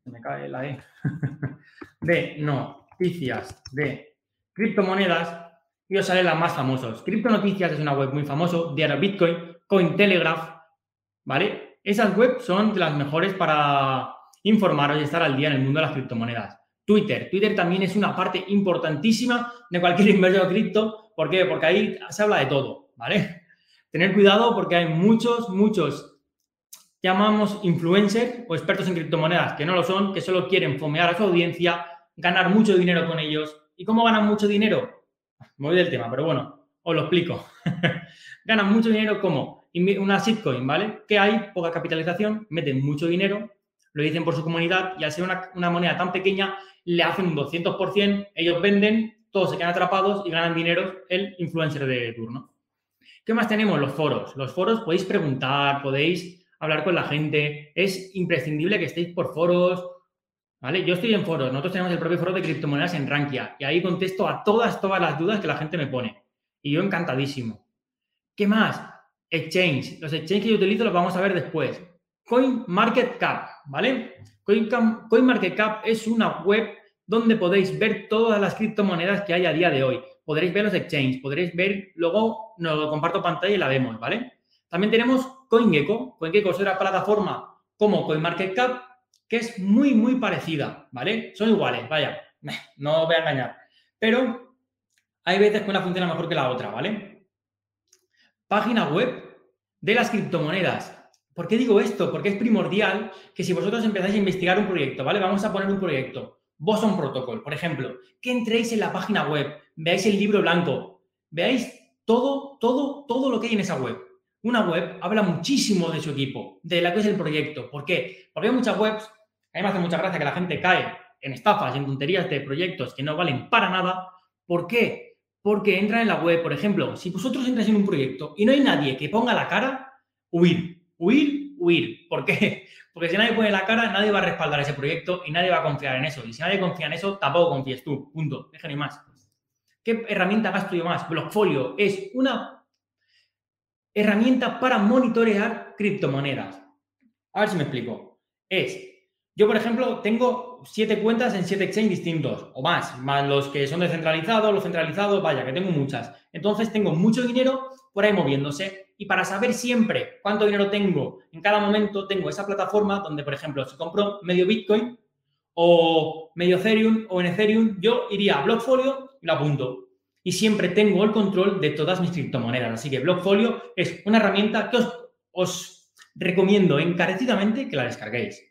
me cae la E, de noticias de criptomonedas y os salen las más famosos. Criptonoticias es una web muy famosa, Diario Bitcoin, Cointelegraph, ¿vale? Esas webs son las mejores para informaros y estar al día en el mundo de las criptomonedas. Twitter. Twitter también es una parte importantísima de cualquier inversor cripto. ¿Por qué? Porque ahí se habla de todo, ¿vale? Tener cuidado porque hay muchos, muchos llamamos influencers o expertos en criptomonedas, que no lo son, que solo quieren fomear a su audiencia, ganar mucho dinero con ellos. ¿Y cómo ganan mucho dinero? Me voy del tema, pero bueno, os lo explico. ganan mucho dinero como una shitcoin, ¿vale? Que hay poca capitalización, meten mucho dinero, lo dicen por su comunidad y al ser una, moneda tan pequeña, le hacen un 200%, ellos venden, todos se quedan atrapados y ganan dinero el influencer de turno. ¿Qué más tenemos? Los foros. Los foros podéis preguntar, podéis hablar con la gente. Es imprescindible que estéis por foros, ¿vale? Yo estoy en foros, nosotros tenemos el propio foro de criptomonedas en Rankia y ahí contesto a todas, todas las dudas que la gente me pone. Y yo encantadísimo. ¿Qué más? Exchange. Los exchanges que yo utilizo los vamos a ver después. CoinMarketCap, ¿vale? CoinMarketCap es una web donde podéis ver todas las criptomonedas que hay a día de hoy. Podréis ver los exchanges, podréis ver, luego nos lo comparto pantalla y la vemos, ¿vale? También tenemos CoinGecko. CoinGecko es una plataforma como CoinMarketCap que es muy, muy parecida, ¿vale? Son iguales, vaya, no os voy a engañar. Pero hay veces que una funciona mejor que la otra, ¿vale? Página web de las criptomonedas. ¿Por qué digo esto? Porque es primordial que si vosotros empezáis a investigar un proyecto, ¿vale? Vamos a poner un proyecto, Boson Protocol, por ejemplo, que entréis en la página web, veáis el libro blanco, veáis todo, todo, todo lo que hay en esa web una web habla muchísimo de su equipo, de la que es el proyecto. ¿Por qué? Porque hay muchas webs, a mí me hace mucha gracia que la gente cae en estafas, en tonterías de proyectos que no valen para nada. ¿Por qué? Porque entran en la web, por ejemplo, si vosotros entráis en un proyecto y no hay nadie que ponga la cara, huir, huir, huir. ¿Por qué? Porque si nadie pone la cara, nadie va a respaldar ese proyecto y nadie va a confiar en eso. Y si nadie confía en eso, tampoco confíes tú. Punto. Déjenme más. ¿Qué herramienta gasto yo más? Blockfolio es una herramienta para monitorear criptomonedas. A ver si me explico. Es, yo por ejemplo tengo siete cuentas en siete exchanges distintos o más, más los que son descentralizados, los centralizados, vaya, que tengo muchas. Entonces tengo mucho dinero por ahí moviéndose y para saber siempre cuánto dinero tengo en cada momento, tengo esa plataforma donde, por ejemplo, si compro medio Bitcoin o medio Ethereum o en Ethereum, yo iría a Blockfolio y lo apunto y siempre tengo el control de todas mis criptomonedas. Así que Blockfolio es una herramienta que os, recomiendo encarecidamente que la descarguéis.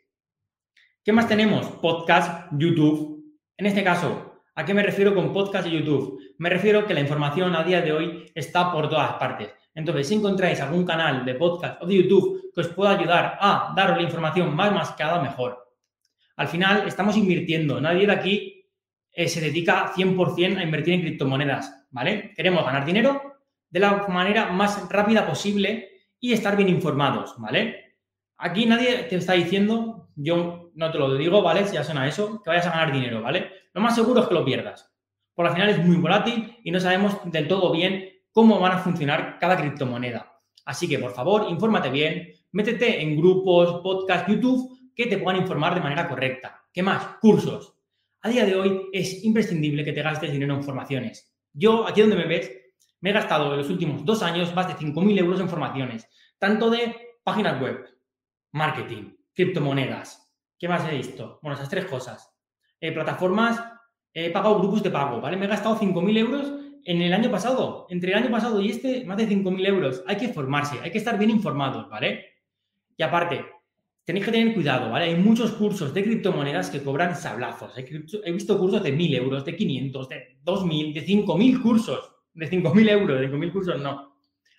¿Qué más tenemos? Podcast, YouTube. En este caso, ¿a qué me refiero con podcast y YouTube? Me refiero que la información a día de hoy está por todas partes. Entonces, si encontráis algún canal de podcast o de YouTube que os pueda ayudar a daros la información más mascada, mejor. Al final, estamos invirtiendo. Nadie de aquí eh, se dedica 100% a invertir en criptomonedas, ¿vale? Queremos ganar dinero de la manera más rápida posible y estar bien informados, ¿vale? Aquí nadie te está diciendo, yo no te lo digo, ¿vale? Si ya suena eso, que vayas a ganar dinero, ¿vale? Lo más seguro es que lo pierdas. Por al final es muy volátil y no sabemos del todo bien cómo van a funcionar cada criptomoneda. Así que, por favor, infórmate bien, métete en grupos, podcast, YouTube que te puedan informar de manera correcta. ¿Qué más? Cursos. A día de hoy es imprescindible que te gastes dinero en formaciones. Yo, aquí donde me ves, me he gastado en los últimos dos años más de 5.000 euros en formaciones, tanto de páginas web, marketing, criptomonedas. ¿Qué más he visto? Bueno, esas tres cosas. Eh, plataformas, he pagado grupos de pago, ¿vale? Me he gastado 5.000 euros en el año pasado. Entre el año pasado y este, más de 5.000 euros. Hay que formarse, hay que estar bien informados, ¿vale? Y aparte, tenéis que tener cuidado, ¿vale? Hay muchos cursos de criptomonedas que cobran sablazos. He visto cursos de 1.000 euros, de 500, de 2.000, de 5.000 cursos. De 5.000 euros, de 5.000 cursos no.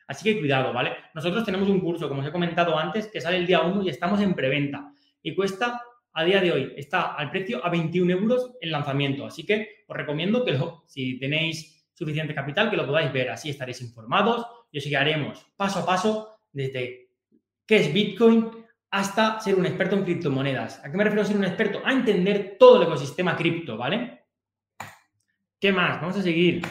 Así que cuidado, ¿vale? Nosotros tenemos un curso, como os he comentado antes, que sale el día 1 y estamos en preventa. Y cuesta, a día de hoy, está al precio a 21 euros el lanzamiento. Así que os recomiendo que si tenéis suficiente capital, que lo podáis ver. Así estaréis informados y os guiaremos paso a paso desde qué es Bitcoin hasta ser un experto en criptomonedas. ¿A qué me refiero a ser un experto? A entender todo el ecosistema cripto, ¿vale? ¿Qué más? Vamos a seguir.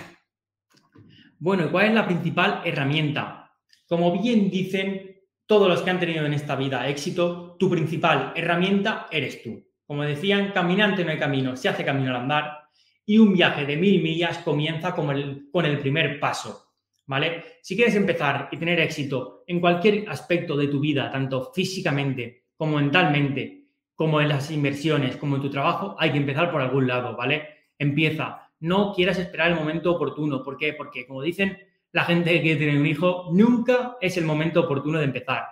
Bueno, ¿y cuál es la principal herramienta? Como bien dicen todos los que han tenido en esta vida éxito, tu principal herramienta eres tú. Como decían, caminante no hay camino, se hace camino al andar y un viaje de mil millas comienza con el, con el primer paso. ¿Vale? Si quieres empezar y tener éxito en cualquier aspecto de tu vida, tanto físicamente como mentalmente, como en las inversiones, como en tu trabajo, hay que empezar por algún lado, ¿vale? Empieza, no quieras esperar el momento oportuno. ¿Por qué? Porque, como dicen la gente que quiere tener un hijo, nunca es el momento oportuno de empezar.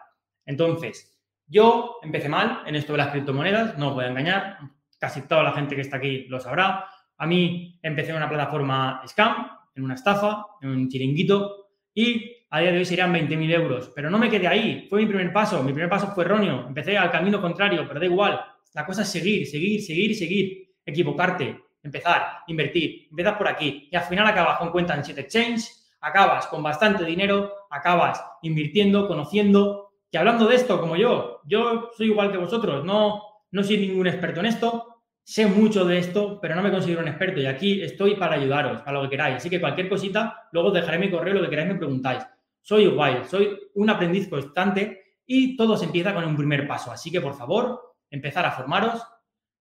Entonces, yo empecé mal en esto de las criptomonedas, no os voy a engañar, casi toda la gente que está aquí lo sabrá. A mí empecé en una plataforma scam, en una estafa, en un chiringuito, y a día de hoy serían 20.000 euros. Pero no me quedé ahí, fue mi primer paso, mi primer paso fue erróneo, empecé al camino contrario, pero da igual. La cosa es seguir, seguir, seguir, seguir, equivocarte, empezar, invertir, empiezas por aquí y al final acabas con cuenta en 7 Exchange, acabas con bastante dinero, acabas invirtiendo, conociendo. Y hablando de esto, como yo, yo soy igual que vosotros, no, no soy ningún experto en esto, sé mucho de esto, pero no me considero un experto y aquí estoy para ayudaros, a lo que queráis. Así que cualquier cosita, luego dejaré mi correo, lo que queráis me preguntáis. Soy igual, soy un aprendiz constante y todo se empieza con un primer paso. Así que, por favor, empezar a formaros,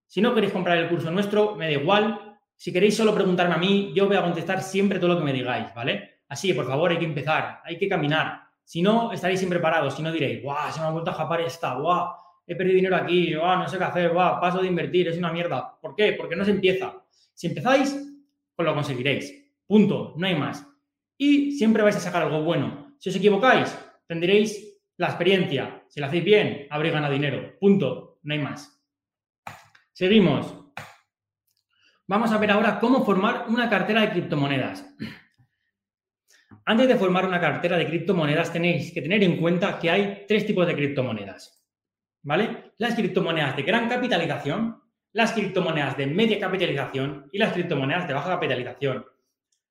si no queréis comprar el curso nuestro, me da igual. Si queréis solo preguntarme a mí, yo voy a contestar siempre todo lo que me digáis, ¿vale? Así que, por favor, hay que empezar, hay que caminar. Si no, estaréis siempre parados. Si no, diréis, ¡guau! Se me ha vuelto a japar esta, ¡guau! He perdido dinero aquí, ¡guau! No sé qué hacer, ¡guau! Paso de invertir, es una mierda. ¿Por qué? Porque no se empieza. Si empezáis, pues lo conseguiréis. Punto, no hay más. Y siempre vais a sacar algo bueno. Si os equivocáis, tendréis la experiencia. Si lo hacéis bien, habréis ganado dinero. Punto, no hay más. Seguimos. Vamos a ver ahora cómo formar una cartera de criptomonedas. Antes de formar una cartera de criptomonedas tenéis que tener en cuenta que hay tres tipos de criptomonedas. Las criptomonedas de gran capitalización, las criptomonedas de media capitalización y las criptomonedas de baja capitalización.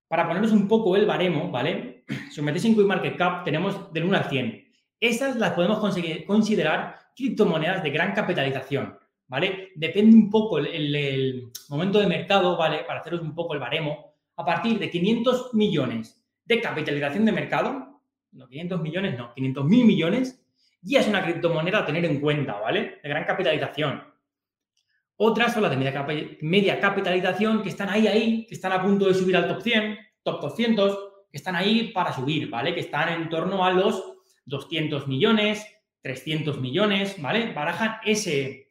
Para ponernos un poco el baremo, ¿vale? Si os metéis en CoinMarketCap tenemos del 1 al 100. Esas las podemos considerar criptomonedas de gran capitalización. ¿vale? Depende un poco el, momento de mercado, ¿vale? Para haceros un poco el baremo. A partir de 500 millones de capitalización de mercado, no 500 millones, no, 500 mil millones, ya es una criptomoneda a tener en cuenta, ¿vale? De gran capitalización. Otras son las de media, capitalización que están ahí, ahí, que están a punto de subir al top 100, top 200, que están ahí para subir, ¿vale? Que están en torno a los 200 millones, 300 millones, ¿vale? Barajan ese,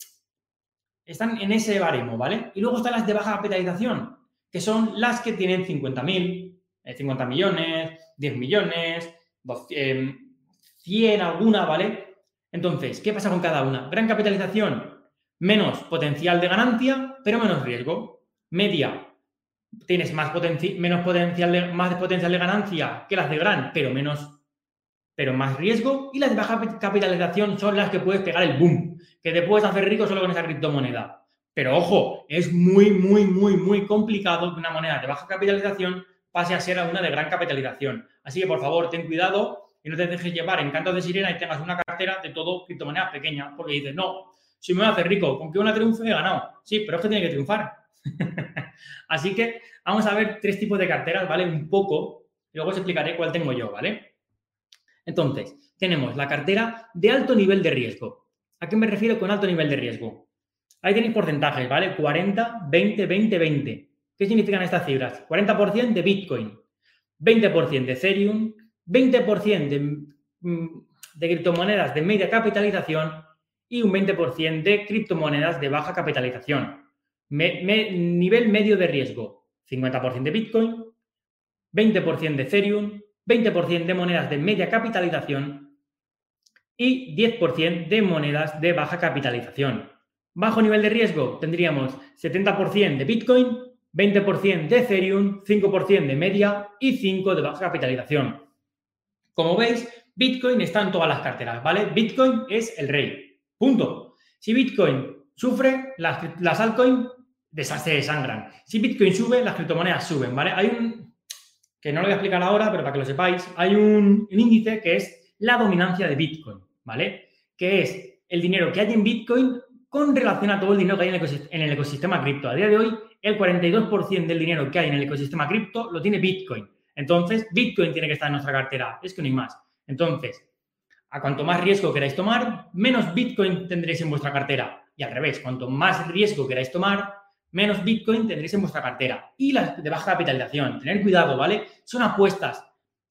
están en ese baremo, ¿vale? Y luego están las de baja capitalización, que son las que tienen 50.000, 50 eh, millones, 10 millones, 100 alguna, ¿vale? Entonces, ¿qué pasa con cada una? Gran capitalización, menos potencial de ganancia, pero menos riesgo. Media, tienes más menos potencial de, más potencial de ganancia que las de gran, pero menos pero más riesgo. Y las de baja capitalización son las que puedes pegar el boom, que te puedes hacer rico solo con esa criptomoneda. Pero ojo, es muy, muy, muy, muy complicado que una moneda de baja capitalización pase a ser una de gran capitalización. Así que por favor, ten cuidado y no te dejes llevar en cantos de sirena y tengas una cartera de todo criptomonedas pequeñas, porque dices, no, si me voy a hacer rico, con que una triunfe he ganado. Sí, pero es que tiene que triunfar. Así que vamos a ver tres tipos de carteras, ¿vale? Un poco, y luego os explicaré cuál tengo yo, ¿vale? Entonces, tenemos la cartera de alto nivel de riesgo. ¿A qué me refiero con alto nivel de riesgo? Ahí tenéis porcentajes, ¿vale? 40, 20, 20, 20. ¿Qué significan estas cifras? 40% de Bitcoin, 20% de Ethereum, 20% de, mm, criptomonedas de media capitalización y un 20% de criptomonedas de baja capitalización. nivel medio de riesgo, 50% de Bitcoin, 20% de Ethereum, 20% de monedas de media capitalización y 10% de monedas de baja capitalización. Bajo nivel de riesgo tendríamos 70% de Bitcoin, 20% de Ethereum, 5% de media y 5% de baja capitalización. Como veis, Bitcoin está en todas las carteras, ¿vale? Bitcoin es el rey. Punto. Si Bitcoin sufre, las, las altcoins se desangran. Si Bitcoin sube, las criptomonedas suben, ¿vale? Hay un, que no lo voy a explicar ahora, pero para que lo sepáis, hay un, un índice que es la dominancia de Bitcoin, ¿vale? Que es el dinero que hay en Bitcoin con relación a todo el dinero que hay en el ecosistema cripto. A día de hoy, el 42% del dinero que hay en el ecosistema cripto lo tiene Bitcoin. Entonces, Bitcoin tiene que estar en nuestra cartera. Es que no hay más. Entonces, a cuanto más riesgo queráis tomar, menos Bitcoin tendréis en vuestra cartera. Y al revés, cuanto más riesgo queráis tomar, menos Bitcoin tendréis en vuestra cartera. Y las de baja capitalización, tener cuidado, ¿vale? Son apuestas.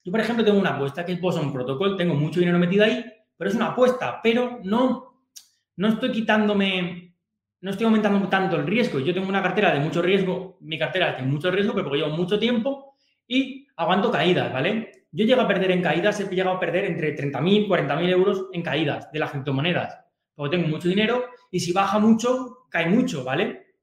Yo, por ejemplo, tengo una apuesta que es Boson Protocol, tengo mucho dinero metido ahí, pero es una apuesta, pero no, no estoy quitándome, no estoy aumentando tanto el riesgo. Yo tengo una cartera de mucho riesgo, mi cartera tiene mucho riesgo, pero porque llevo mucho tiempo y aguanto caídas, ¿vale? Yo llego a perder en caídas, he llegado a perder entre 30.000, 40.000 euros en caídas de las criptomonedas, porque tengo mucho dinero y si baja mucho, cae mucho, ¿vale?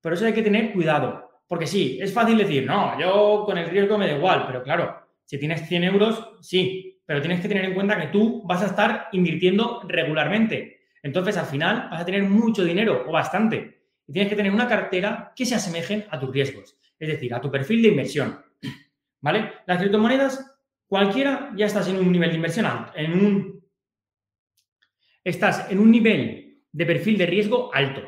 Pero eso hay que tener cuidado, porque sí, es fácil decir, no, yo con el riesgo me da igual, pero claro, si tienes 100 euros, sí, pero tienes que tener en cuenta que tú vas a estar invirtiendo regularmente. Entonces, al final, vas a tener mucho dinero o bastante. Y tienes que tener una cartera que se asemejen a tus riesgos, es decir, a tu perfil de inversión. ¿Vale? Las criptomonedas Cualquiera ya estás en un nivel de inversión alto, en un, estás en un nivel de perfil de riesgo alto.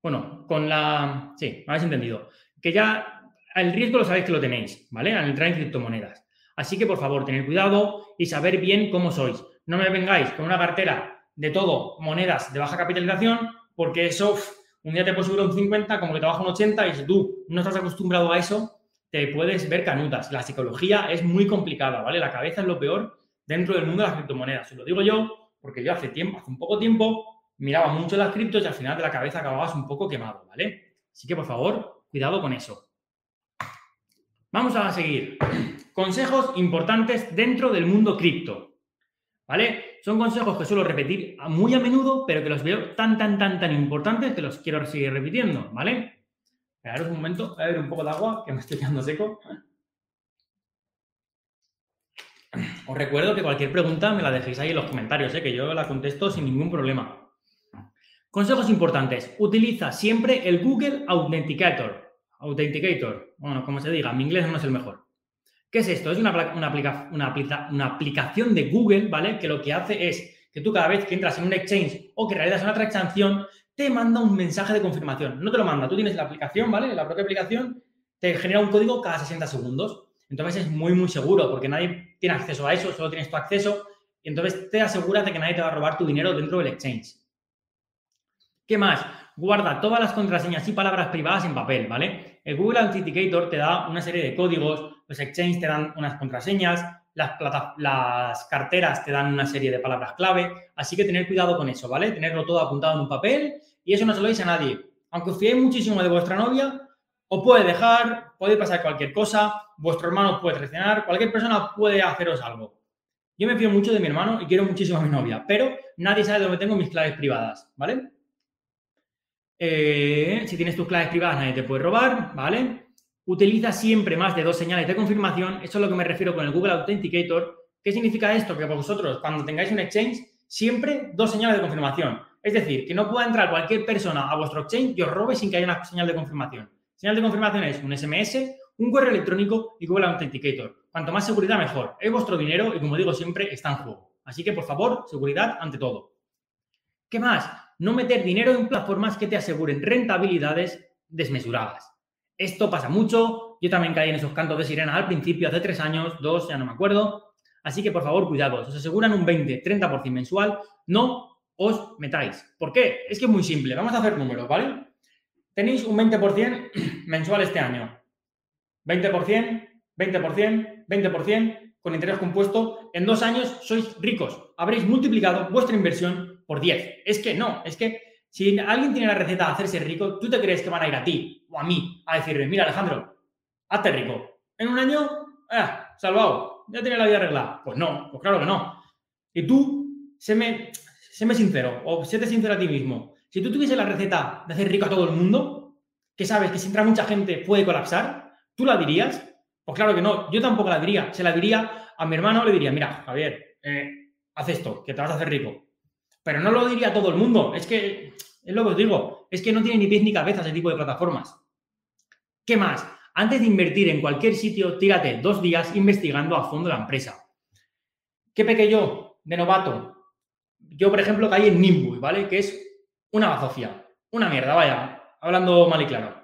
Bueno, con la... Sí, me habéis entendido. Que ya el riesgo lo sabéis que lo tenéis, ¿vale? Al entrar en criptomonedas. Así que, por favor, tened cuidado y saber bien cómo sois. No me vengáis con una cartera de todo monedas de baja capitalización, porque eso, un día te puede subir un 50, como que te baja un 80, y si tú no estás acostumbrado a eso, te puedes ver canutas. La psicología es muy complicada, ¿vale? La cabeza es lo peor dentro del mundo de las criptomonedas. Se lo digo yo porque yo hace tiempo, hace un poco tiempo, miraba mucho las criptos y al final de la cabeza acababas un poco quemado, ¿vale? Así que por favor, cuidado con eso. Vamos a seguir. Consejos importantes dentro del mundo cripto. ¿Vale? Son consejos que suelo repetir muy a menudo, pero que los veo tan, tan, tan, tan importantes que los quiero seguir repitiendo, ¿vale? Un momento, voy a beber un poco de agua, que me estoy quedando seco. Os recuerdo que cualquier pregunta me la dejéis ahí en los comentarios, ¿eh? que yo la contesto sin ningún problema. Consejos importantes. Utiliza siempre el Google Authenticator. Authenticator. Bueno, como se diga, mi inglés no es el mejor. ¿Qué es esto? Es una, una, una, aplicación de Google, ¿vale? Que lo que hace es que tú cada vez que entras en un exchange o que realizas una transacción, te manda un mensaje de confirmación. No te lo manda, tú tienes la aplicación, ¿vale? La propia aplicación te genera un código cada 60 segundos. Entonces es muy, muy seguro porque nadie tiene acceso a eso, solo tienes tu acceso. Y entonces te aseguras de que nadie te va a robar tu dinero dentro del exchange. ¿Qué más? Guarda todas las contraseñas y palabras privadas en papel, ¿vale? El Google Authenticator te da una serie de códigos, los exchanges te dan unas contraseñas, las, las carteras te dan una serie de palabras clave, así que tener cuidado con eso, ¿vale? Tenerlo todo apuntado en un papel y eso no se lo dice a nadie. Aunque os fiéis muchísimo de vuestra novia, os puede dejar, puede pasar cualquier cosa, vuestro hermano puede traicionar, cualquier persona puede haceros algo. Yo me fío mucho de mi hermano y quiero muchísimo a mi novia, pero nadie sabe dónde tengo mis claves privadas, ¿vale? Eh, si tienes tus claves privadas, nadie te puede robar, ¿vale? Utiliza siempre más de dos señales de confirmación. Eso es lo que me refiero con el Google Authenticator. ¿Qué significa esto? Que vosotros, cuando tengáis un exchange, siempre dos señales de confirmación. Es decir, que no pueda entrar cualquier persona a vuestro exchange y os robe sin que haya una señal de confirmación. Señal de confirmación es un SMS, un correo electrónico y Google Authenticator. Cuanto más seguridad, mejor. Es vuestro dinero y, como digo siempre, está en juego. Así que, por favor, seguridad ante todo. ¿Qué más? No meter dinero en plataformas que te aseguren rentabilidades desmesuradas. Esto pasa mucho. Yo también caí en esos cantos de sirena al principio, hace tres años, dos, ya no me acuerdo. Así que por favor, cuidados. Os aseguran un 20, 30% mensual. No os metáis. ¿Por qué? Es que es muy simple. Vamos a hacer números, ¿vale? Tenéis un 20% mensual este año. 20%, 20%, 20%, con interés compuesto. En dos años sois ricos. Habréis multiplicado vuestra inversión por 10. Es que no, es que si alguien tiene la receta de hacerse rico, ¿tú te crees que van a ir a ti o a mí a decirle, mira Alejandro, hazte rico? En un año, ah, salvado, ya tiene la vida arreglada. Pues no, pues claro que no. Y tú, séme, séme sincero, o séte sincero a ti mismo. Si tú tuviese la receta de hacer rico a todo el mundo, que sabes que si entra mucha gente puede colapsar, ¿tú la dirías? Pues claro que no, yo tampoco la diría. Se la diría a mi hermano, le diría, mira, Javier, eh, haz esto, que te vas a hacer rico. Pero no lo diría a todo el mundo. Es que, es lo que os digo, es que no tiene ni pies ni cabeza ese tipo de plataformas. ¿Qué más? Antes de invertir en cualquier sitio, tírate dos días investigando a fondo la empresa. ¿Qué pequé yo de novato? Yo, por ejemplo, caí en Nimbus, ¿vale? Que es una bazofia. Una mierda, vaya. Hablando mal y claro.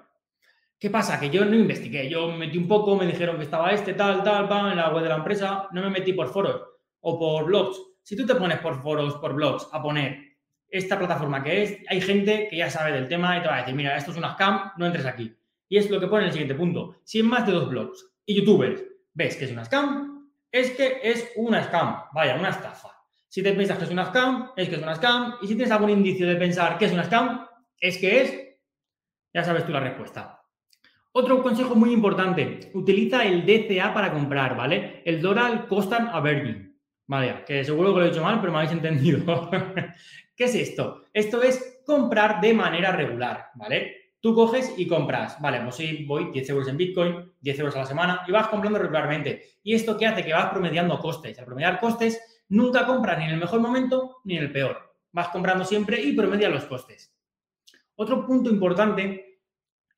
¿Qué pasa? Que yo no investigué. Yo me metí un poco, me dijeron que estaba este, tal, tal, tal, en la web de la empresa. No me metí por foros o por blogs. Si tú te pones por foros, por blogs, a poner esta plataforma que es, hay gente que ya sabe del tema y te va a decir, mira, esto es una scam, no entres aquí. Y es lo que pone en el siguiente punto. Si en más de dos blogs y youtubers ves que es una scam, es que es una scam. Vaya, una estafa. Si te piensas que es una scam, es que es una scam. Y si tienes algún indicio de pensar que es una scam, es que es, ya sabes tú la respuesta. Otro consejo muy importante, utiliza el DCA para comprar, ¿vale? El Doral Constant Averaging. Vale, que seguro que lo he dicho mal, pero me habéis entendido. ¿Qué es esto? Esto es comprar de manera regular, ¿vale? Tú coges y compras, vale, pues sí, voy 10 euros en Bitcoin, 10 euros a la semana y vas comprando regularmente. ¿Y esto qué hace? Que vas promediando costes. Al promediar costes, nunca compras ni en el mejor momento ni en el peor. Vas comprando siempre y promedias los costes. Otro punto importante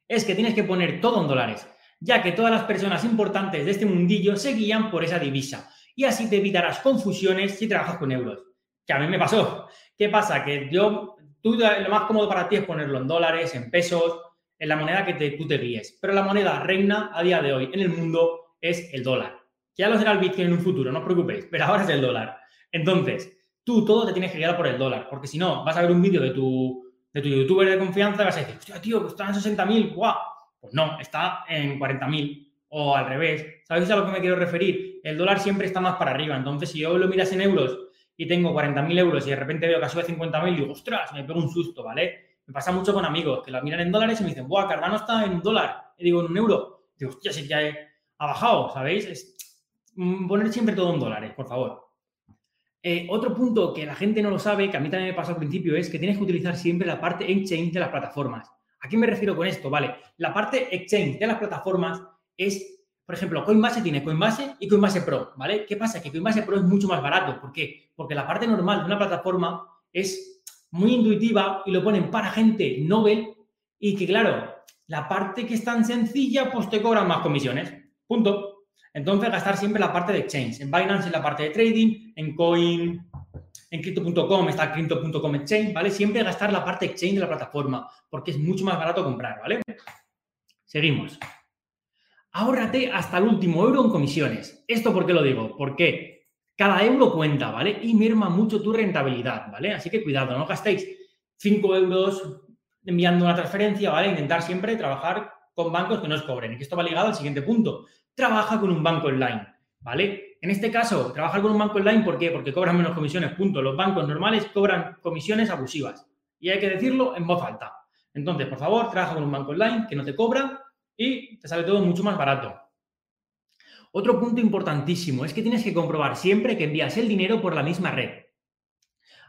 es que tienes que poner todo en dólares, ya que todas las personas importantes de este mundillo se guían por esa divisa. Y así te evitarás confusiones si trabajas con euros. Que a mí me pasó. ¿Qué pasa? Que yo Tú lo más cómodo para ti es ponerlo en dólares, en pesos, en la moneda que te, tú te guíes. Pero la moneda reina a día de hoy en el mundo es el dólar. Ya lo será el Bitcoin en un futuro, no os preocupéis, pero ahora es el dólar. Entonces, tú todo te tienes que guiar por el dólar, porque si no, vas a ver un vídeo de tu, de tu youtuber de confianza y vas a decir, hostia, tío, que está en 60.000, guau. Pues no, está en 40.000 o al revés. ¿Sabéis a lo que me quiero referir? El dólar siempre está más para arriba. Entonces, si yo lo miras en euros y tengo 40.000 euros y de repente veo que sube 50.000 y digo, ostras, me pego un susto, ¿vale? Me pasa mucho con amigos que lo miran en dólares y me dicen, buah, Cardano está en dólar. Y digo, en un euro. digo, hostia, si ya ha bajado, ¿sabéis? Es poner siempre todo en dólares, por favor. Eh, otro punto que la gente no lo sabe, que a mí también me pasó al principio, es que tienes que utilizar siempre la parte exchange de las plataformas. ¿A qué me refiero con esto? Vale, la parte exchange de las plataformas es por ejemplo, Coinbase tiene Coinbase y Coinbase Pro, ¿vale? ¿Qué pasa? Que Coinbase Pro es mucho más barato. ¿Por qué? Porque la parte normal de una plataforma es muy intuitiva y lo ponen para gente novel y que, claro, la parte que es tan sencilla, pues te cobran más comisiones. Punto. Entonces, gastar siempre la parte de exchange. En Binance en la parte de trading, en Coin, en Crypto.com está Crypto.com Exchange, ¿vale? Siempre gastar la parte exchange de la plataforma porque es mucho más barato comprar, ¿vale? Seguimos ahórrate hasta el último euro en comisiones. ¿Esto por qué lo digo? Porque cada euro cuenta, ¿vale? Y merma mucho tu rentabilidad, ¿vale? Así que cuidado, no gastéis 5 euros enviando una transferencia, ¿vale? Intentar siempre trabajar con bancos que no os cobren. Y esto va ligado al siguiente punto. Trabaja con un banco online, ¿vale? En este caso, trabajar con un banco online, ¿por qué? Porque cobran menos comisiones, punto. Los bancos normales cobran comisiones abusivas. Y hay que decirlo en voz alta. Entonces, por favor, trabaja con un banco online que no te cobra y te sale todo mucho más barato. Otro punto importantísimo es que tienes que comprobar siempre que envías el dinero por la misma red.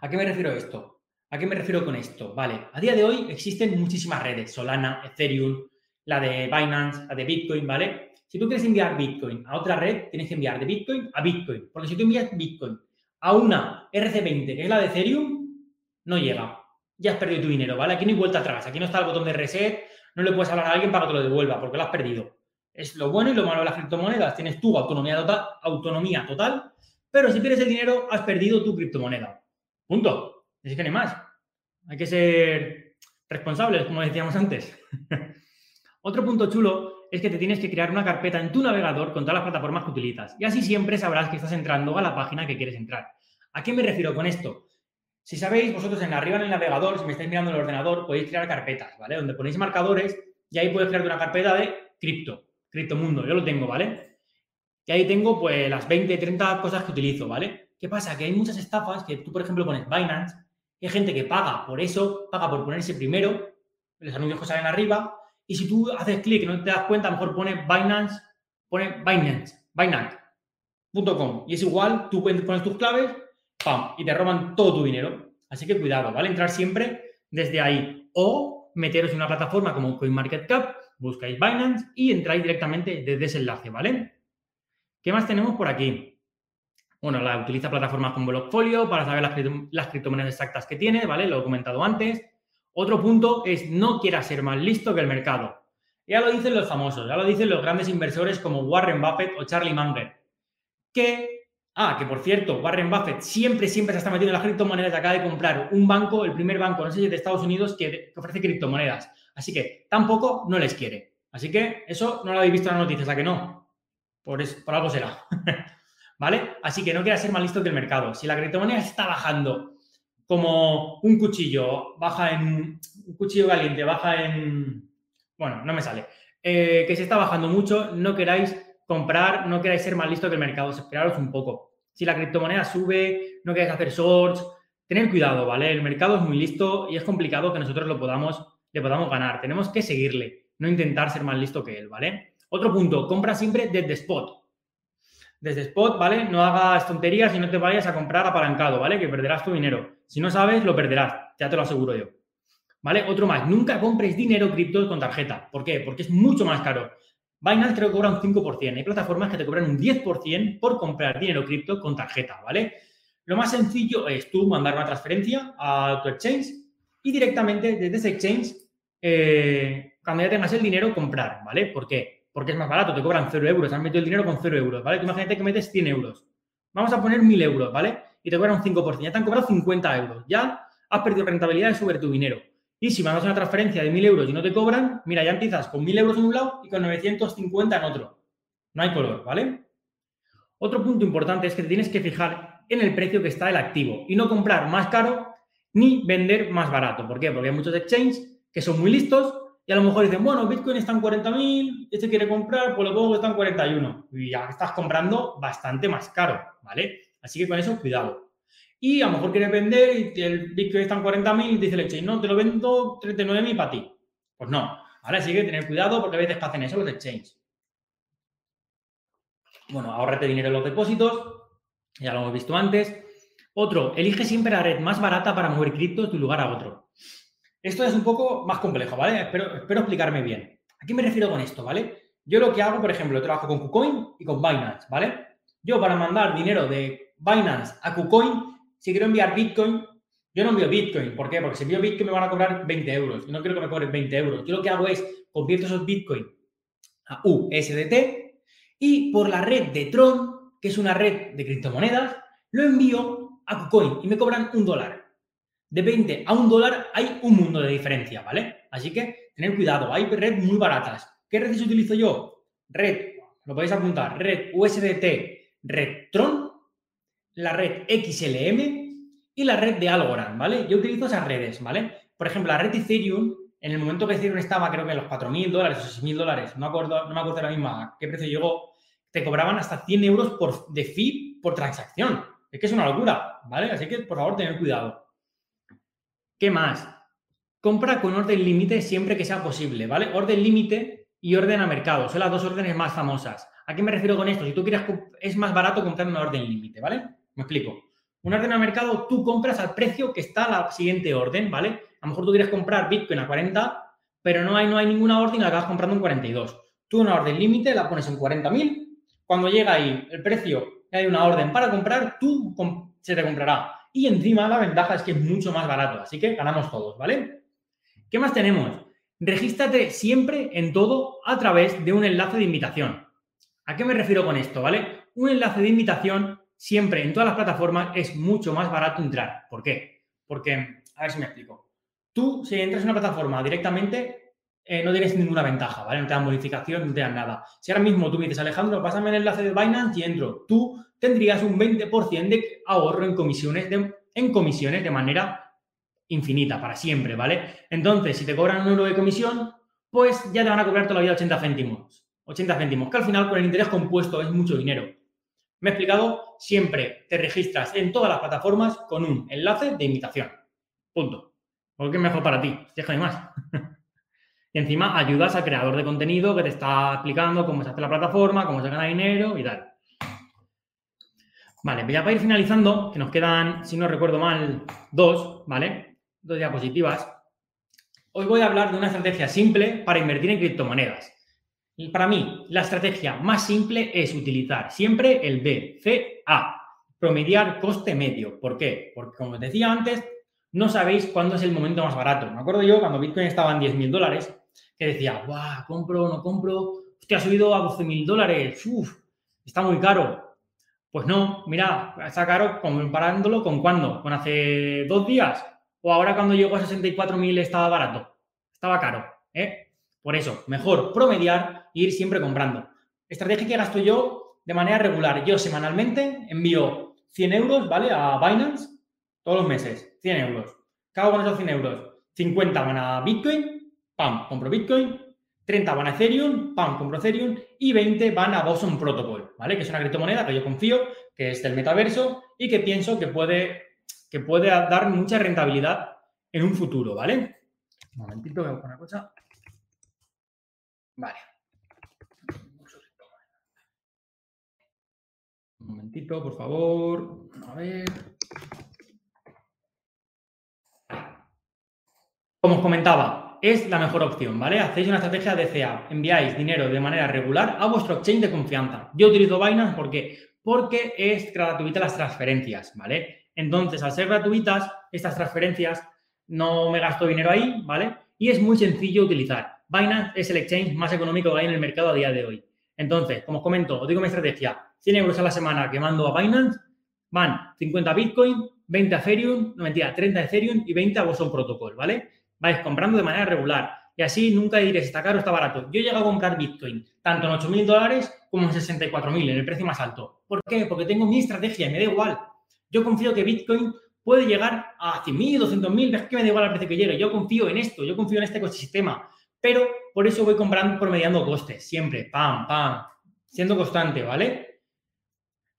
¿A qué me refiero esto? ¿A qué me refiero con esto? Vale, a día de hoy existen muchísimas redes, Solana, Ethereum, la de Binance, la de Bitcoin, ¿vale? Si tú quieres enviar Bitcoin a otra red, tienes que enviar de Bitcoin a Bitcoin. Porque si tú envías Bitcoin a una RC20, que es la de Ethereum, no llega. Ya has perdido tu dinero, ¿vale? Aquí no hay vuelta atrás. Aquí no está el botón de reset, no le puedes hablar a alguien para que te lo devuelva, porque lo has perdido. Es lo bueno y lo malo de las criptomonedas. Tienes tu autonomía total, autonomía total, pero si pierdes el dinero, has perdido tu criptomoneda. Punto. Es que no más. Hay que ser responsables, como decíamos antes. Otro punto chulo es que te tienes que crear una carpeta en tu navegador con todas las plataformas que utilizas. Y así siempre sabrás que estás entrando a la página que quieres entrar. ¿A qué me refiero con esto? Si sabéis, vosotros en arriba en el navegador, si me estáis mirando en el ordenador, podéis crear carpetas, ¿vale? Donde ponéis marcadores y ahí puedes crear una carpeta de cripto, criptomundo. Yo lo tengo, ¿vale? Y ahí tengo pues las 20, 30 cosas que utilizo, ¿vale? ¿Qué pasa? Que hay muchas estafas que tú, por ejemplo, pones Binance, hay gente que paga por eso, paga por ponerse primero, los anuncios que salen arriba, y si tú haces clic y no te das cuenta, mejor pone Binance, pone Binance, Binance.com, y es igual, tú pones tus claves, ¡pam! y te roban todo tu dinero. Así que cuidado, ¿vale? Entrar siempre desde ahí. O meteros en una plataforma como CoinMarketCap, buscáis Binance y entráis directamente desde ese enlace, ¿vale? ¿Qué más tenemos por aquí? Bueno, la utiliza plataformas como Blockfolio para saber las, criptomonedas exactas que tiene, ¿vale? Lo he comentado antes. Otro punto es no quiera ser más listo que el mercado. Ya lo dicen los famosos, ya lo dicen los grandes inversores como Warren Buffett o Charlie Munger. Que, ah, que por cierto, Warren Buffett siempre, siempre se está metiendo en las criptomonedas. Acaba de comprar un banco, el primer banco, no sé si de Estados Unidos, que, ofrece criptomonedas. Así que tampoco no les quiere. Así que eso no lo habéis visto en las noticias, ¿a que no? Por, por algo será. ¿Vale? Así que no quiera ser más listo que el mercado. Si la criptomoneda está bajando como un cuchillo, baja en. Un cuchillo caliente, baja en. Bueno, no me sale. Eh, que se está bajando mucho, no queráis comprar, no queráis ser más listo que el mercado, esperaros un poco. Si la criptomoneda sube, no queráis hacer shorts, tened cuidado, ¿vale? El mercado es muy listo y es complicado que nosotros lo podamos, le podamos ganar. Tenemos que seguirle, no intentar ser más listo que él, ¿vale? Otro punto, compra siempre desde spot. Desde spot, ¿vale? No hagas tonterías y no te vayas a comprar apalancado, ¿vale? Que perderás tu dinero. Si no sabes, lo perderás, ya te lo aseguro yo. ¿Vale? Otro más, nunca compres dinero cripto con tarjeta. ¿Por qué? Porque es mucho más caro. Binance creo que cobra un 5%. Hay plataformas que te cobran un 10% por comprar dinero cripto con tarjeta, ¿vale? Lo más sencillo es tú mandar una transferencia a tu exchange y directamente desde ese exchange, eh, cuando ya tengas el dinero, comprar, ¿vale? ¿Por qué? Porque es más barato, te cobran 0 euros, has metido el dinero con 0 euros, ¿vale? Imagínate que metes 100 euros. Vamos a poner 1000 euros, ¿vale? Y te cobran un 5%, ya te han cobrado 50 euros, ya has perdido rentabilidad sobre tu dinero. Y si mandas una transferencia de 1000 euros y no te cobran, mira, ya empiezas con 1000 euros en un lado y con 950 en otro. No hay color, ¿vale? Otro punto importante es que te tienes que fijar en el precio que está el activo y no comprar más caro ni vender más barato. ¿Por qué? Porque hay muchos exchanges que son muy listos y a lo mejor dicen, bueno, Bitcoin está en 40.000, este quiere comprar, pues lo pongo que está en 41. Y ya estás comprando bastante más caro, ¿vale? Así que con eso, cuidado. Y a lo mejor quieres vender y el Bitcoin está en 40.000 y te dice el exchange, no, te lo vendo 39.000 para ti. Pues no, ¿vale? Así que tener cuidado porque a veces hacen eso los exchanges. Bueno, ahorrate dinero en los depósitos, ya lo hemos visto antes. Otro, elige siempre la red más barata para mover cripto de tu lugar a otro. Esto es un poco más complejo, ¿vale? Espero, espero explicarme bien. ¿A qué me refiero con esto, ¿vale? Yo lo que hago, por ejemplo, trabajo con KuCoin y con Binance, ¿vale? Yo para mandar dinero de Binance a KuCoin, si quiero enviar Bitcoin, yo no envío Bitcoin. ¿Por qué? Porque si envío Bitcoin me van a cobrar 20 euros. Y no quiero que me cobren 20 euros. Yo lo que hago es convierto esos Bitcoin a USDT y por la red de Tron, que es una red de criptomonedas, lo envío a KuCoin y me cobran un dólar de 20 a un dólar hay un mundo de diferencia, ¿vale? Así que tener cuidado, hay redes muy baratas. ¿Qué redes utilizo yo? Red, lo podéis apuntar, red USDT, red Tron, la red XLM y la red de Algorand, ¿vale? Yo utilizo esas redes, ¿vale? Por ejemplo, la red Ethereum, en el momento que Ethereum estaba, creo que en los 4.000 dólares o 6.000 dólares, no acuerdo, no me acuerdo la misma a qué precio llegó, te cobraban hasta 100 euros por, de fee por transacción. Es que es una locura, ¿vale? Así que, por favor, tened cuidado. ¿Qué más? Compra con orden límite siempre que sea posible, ¿vale? Orden límite y orden a mercado. Son las dos órdenes más famosas. ¿A qué me refiero con esto? Si tú quieres, es más barato comprar una orden límite, ¿vale? Me explico. Un orden a mercado, tú compras al precio que está la siguiente orden, ¿vale? A lo mejor tú quieres comprar Bitcoin a 40, pero no hay, no hay ninguna orden y la acabas comprando en 42. Tú una orden límite la pones en 40.000. Cuando llega ahí el precio y hay una orden para comprar, tú se te comprará y encima la ventaja es que es mucho más barato, así que ganamos todos, ¿vale? ¿Qué más tenemos? Regístrate siempre en todo a través de un enlace de invitación. ¿A qué me refiero con esto, vale? Un enlace de invitación siempre en todas las plataformas es mucho más barato entrar. ¿Por qué? Porque, a ver si me explico. Tú, si entras en una plataforma directamente, eh, no tienes ninguna ventaja, ¿vale? No te dan bonificación, no te dan nada. Si ahora mismo tú me dices, Alejandro, pásame el enlace de Binance y entro, tú tendrías un 20% de ahorro en comisiones de, en comisiones de manera infinita, para siempre, ¿vale? Entonces, si te cobran un euro de comisión, pues ya te van a cobrar toda la vida 80 céntimos. 80 céntimos, que al final con el interés compuesto es mucho dinero. Me he explicado, siempre te registras en todas las plataformas con un enlace de invitación. Punto. Porque es mejor para ti, si más. y encima ayudas al creador de contenido que te está explicando cómo se hace la plataforma, cómo se gana dinero y tal. Vale, ya para ir finalizando, que nos quedan, si no recuerdo mal, dos, ¿vale? Dos diapositivas. Hoy voy a hablar de una estrategia simple para invertir en criptomonedas. Y para mí, la estrategia más simple es utilizar siempre el BCA, promediar coste medio. ¿Por qué? Porque, como os decía antes, no sabéis cuándo es el momento más barato. Me acuerdo yo cuando Bitcoin estaba en 10.000 dólares, que decía, ¡guau! ¿Compro no compro? Hostia, ha subido a 12.000 dólares. ¡Uf! Está muy caro. Pues no, mira, está caro comparándolo con cuándo, con hace dos días o ahora cuando llegó a 64.000 estaba barato, estaba caro. ¿eh? Por eso, mejor promediar e ir siempre comprando. Estrategia que gasto yo de manera regular. Yo semanalmente envío 100 euros, ¿vale? A Binance todos los meses, 100 euros. ¿Qué hago con esos 100 euros? 50 van a Bitcoin, pam, compro Bitcoin, 30 van a Ethereum, pam, compro Ethereum y 20 van a Boson Protocol, ¿vale? Que es una criptomoneda que yo confío, que es del metaverso y que pienso que puede, que puede dar mucha rentabilidad en un futuro, ¿vale? Un momentito, voy a una cosa. Vale. Un momentito, por favor. A ver. Como os comentaba, es la mejor opción, ¿vale? Hacéis una estrategia de CA, enviáis dinero de manera regular a vuestro exchange de confianza. Yo utilizo Binance porque, porque es gratuita las transferencias, ¿vale? Entonces, al ser gratuitas, estas transferencias no me gasto dinero ahí, ¿vale? Y es muy sencillo utilizar. Binance es el exchange más económico que hay en el mercado a día de hoy. Entonces, como os comento, os digo mi estrategia, 100 euros a la semana que mando a Binance, van 50 Bitcoin, 20 Ethereum, no mentira, 30 Ethereum y 20 a Boson Protocol, ¿vale? Vais comprando de manera regular. Y así nunca diréis, está caro, está barato. Yo llego a comprar Bitcoin, tanto en 8.000 dólares como en 64.000, en el precio más alto. ¿Por qué? Porque tengo mi estrategia y me da igual. Yo confío que Bitcoin puede llegar a 100.000, 200.000, es que me da igual el precio que llegue. Yo confío en esto, yo confío en este ecosistema. Pero por eso voy comprando, promediando costes, siempre, pam, pam, siendo constante, ¿vale?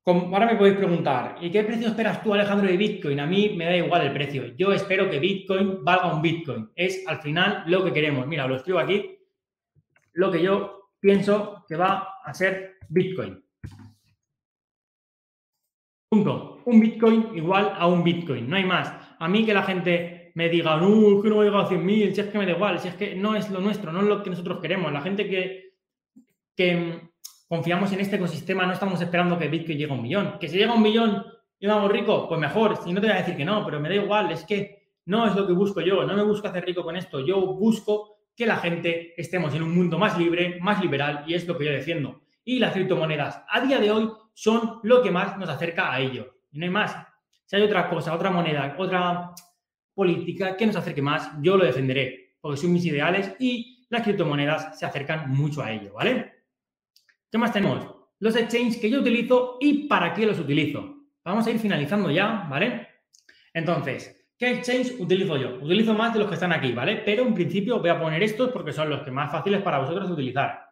Ahora me podéis preguntar, ¿y qué precio esperas tú, Alejandro, de Bitcoin? A mí me da igual el precio. Yo espero que Bitcoin valga un Bitcoin. Es al final lo que queremos. Mira, lo escribo aquí. Lo que yo pienso que va a ser Bitcoin. Punto. Un Bitcoin igual a un Bitcoin. No hay más. A mí que la gente me diga, no, es que no a llegar a 100.000, si es que me da igual, si es que no es lo nuestro, no es lo que nosotros queremos. La gente que, que confiamos en este ecosistema, no estamos esperando que Bitcoin llegue a un millón. Que si llega a un millón y vamos rico, pues mejor. Si no te voy a decir que no, pero me da igual, es que no es lo que busco yo, no me busco hacer rico con esto, yo busco que la gente estemos en un mundo más libre, más liberal, y es lo que yo defiendo. Y las criptomonedas a día de hoy son lo que más nos acerca a ello. Y no hay más. Si hay otra cosa, otra moneda, otra política que nos acerque más, yo lo defenderé, porque son mis ideales y las criptomonedas se acercan mucho a ello, ¿vale? ¿Qué más tenemos? Los exchanges que yo utilizo y para qué los utilizo. Vamos a ir finalizando ya, ¿vale? Entonces, ¿qué exchange utilizo yo? Utilizo más de los que están aquí, ¿vale? Pero en principio voy a poner estos porque son los que más fáciles para vosotros utilizar.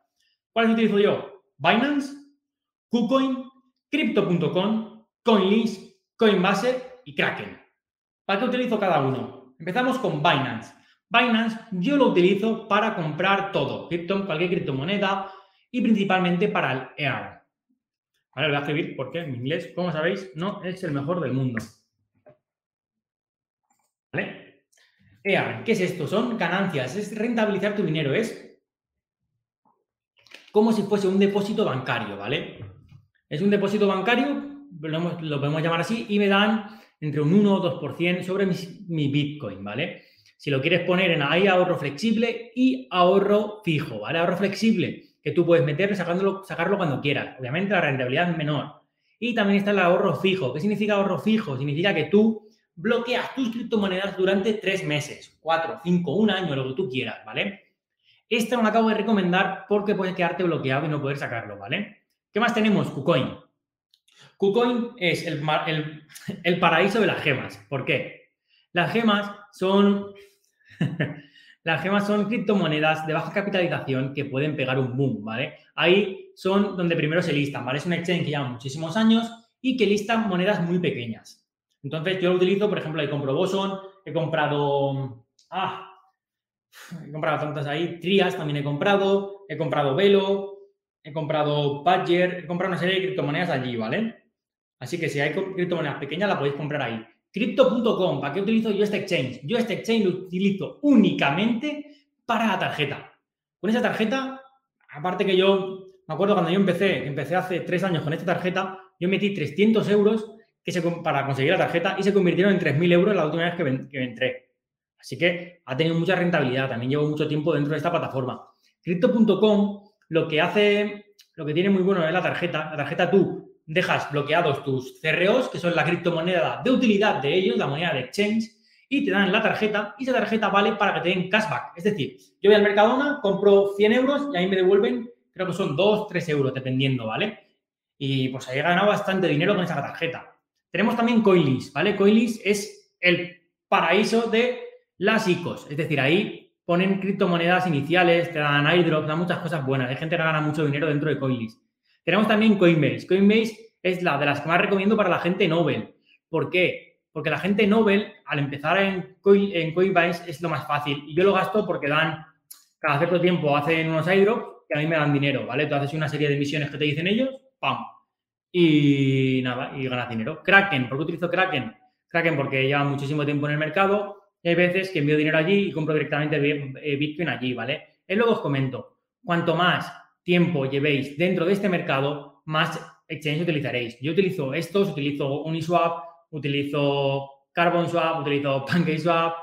¿Cuáles utilizo yo? Binance, KuCoin, Crypto.com, CoinList, Coinbase y Kraken. ¿Para qué utilizo cada uno? Empezamos con Binance. Binance yo lo utilizo para comprar todo, cripto, cualquier criptomoneda, y principalmente para el EAR. Vale, lo voy a escribir porque mi inglés, como sabéis, no es el mejor del mundo. ¿Vale? EAR, ¿qué es esto? Son ganancias, es rentabilizar tu dinero, es como si fuese un depósito bancario, ¿vale? Es un depósito bancario, lo, podemos llamar así, y me dan entre un 1 o 2% sobre mi, mi Bitcoin, ¿vale? Si lo quieres poner en ahí ahorro flexible y ahorro fijo, ¿vale? Ahorro flexible que tú puedes meter sacándolo, sacarlo cuando quieras. Obviamente la rentabilidad es menor. Y también está el ahorro fijo. ¿Qué significa ahorro fijo? Significa que tú bloqueas tus criptomonedas durante tres meses, cuatro, cinco, un año, lo que tú quieras, ¿vale? Esta no acabo de recomendar porque puedes quedarte bloqueado y no poder sacarlo, ¿vale? ¿Qué más tenemos? KuCoin. KuCoin es el, el paraíso de las gemas. ¿Por qué? Las gemas son Las gemas son criptomonedas de baja capitalización que pueden pegar un boom, ¿vale? Ahí son donde primero se listan, ¿vale? Es un exchange que lleva muchísimos años y que listan monedas muy pequeñas. Entonces yo lo utilizo, por ejemplo, ahí compro Boson, he comprado... Ah, he comprado tantas ahí, Trias también he comprado, he comprado Velo, he comprado Badger, he comprado una serie de criptomonedas allí, ¿vale? Así que si hay criptomonedas pequeñas, la podéis comprar ahí. Crypto.com, ¿para qué utilizo yo este exchange? Yo este exchange lo utilizo únicamente para la tarjeta. Con esa tarjeta, aparte que yo, me acuerdo cuando yo empecé, empecé hace tres años con esta tarjeta, yo metí 300 euros que se, para conseguir la tarjeta y se convirtieron en 3.000 euros la última vez que, entré. Así que ha tenido mucha rentabilidad. También llevo mucho tiempo dentro de esta plataforma. Crypto.com lo que hace, lo que tiene muy bueno es la tarjeta. La tarjeta tú dejas bloqueados tus CROs, que son la criptomoneda de utilidad de ellos, la moneda de exchange, y te dan la tarjeta y esa tarjeta vale para que te den cashback. Es decir, yo voy al Mercadona, compro 100 euros y ahí me devuelven, creo que son 2, 3 euros, dependiendo, ¿vale? Y pues ahí he ganado bastante dinero con esa tarjeta. Tenemos también Coinlist, ¿vale? Coinlist es el paraíso de las ICOs. Es decir, ahí ponen criptomonedas iniciales, te dan airdrop, dan muchas cosas buenas. Hay gente que gana mucho dinero dentro de Coinlist. Tenemos también Coinbase. Coinbase es la de las que más recomiendo para la gente Nobel. ¿Por qué? Porque la gente Nobel, al empezar en, Coinbase, es lo más fácil. Y yo lo gasto porque dan, cada cierto tiempo hacen unos airdrops que a mí me dan dinero, ¿vale? Tú haces una serie de misiones que te dicen ellos, ¡pam! Y nada, y ganas dinero. Kraken, ¿por qué utilizo Kraken? Kraken porque lleva muchísimo tiempo en el mercado y hay veces que envío dinero allí y compro directamente eh, Bitcoin allí, ¿vale? Es lo que os comento. Cuanto más tiempo llevéis dentro de este mercado, más exchange utilizaréis. Yo utilizo estos, utilizo Uniswap, utilizo Carbon Swap, utilizo PancakeSwap,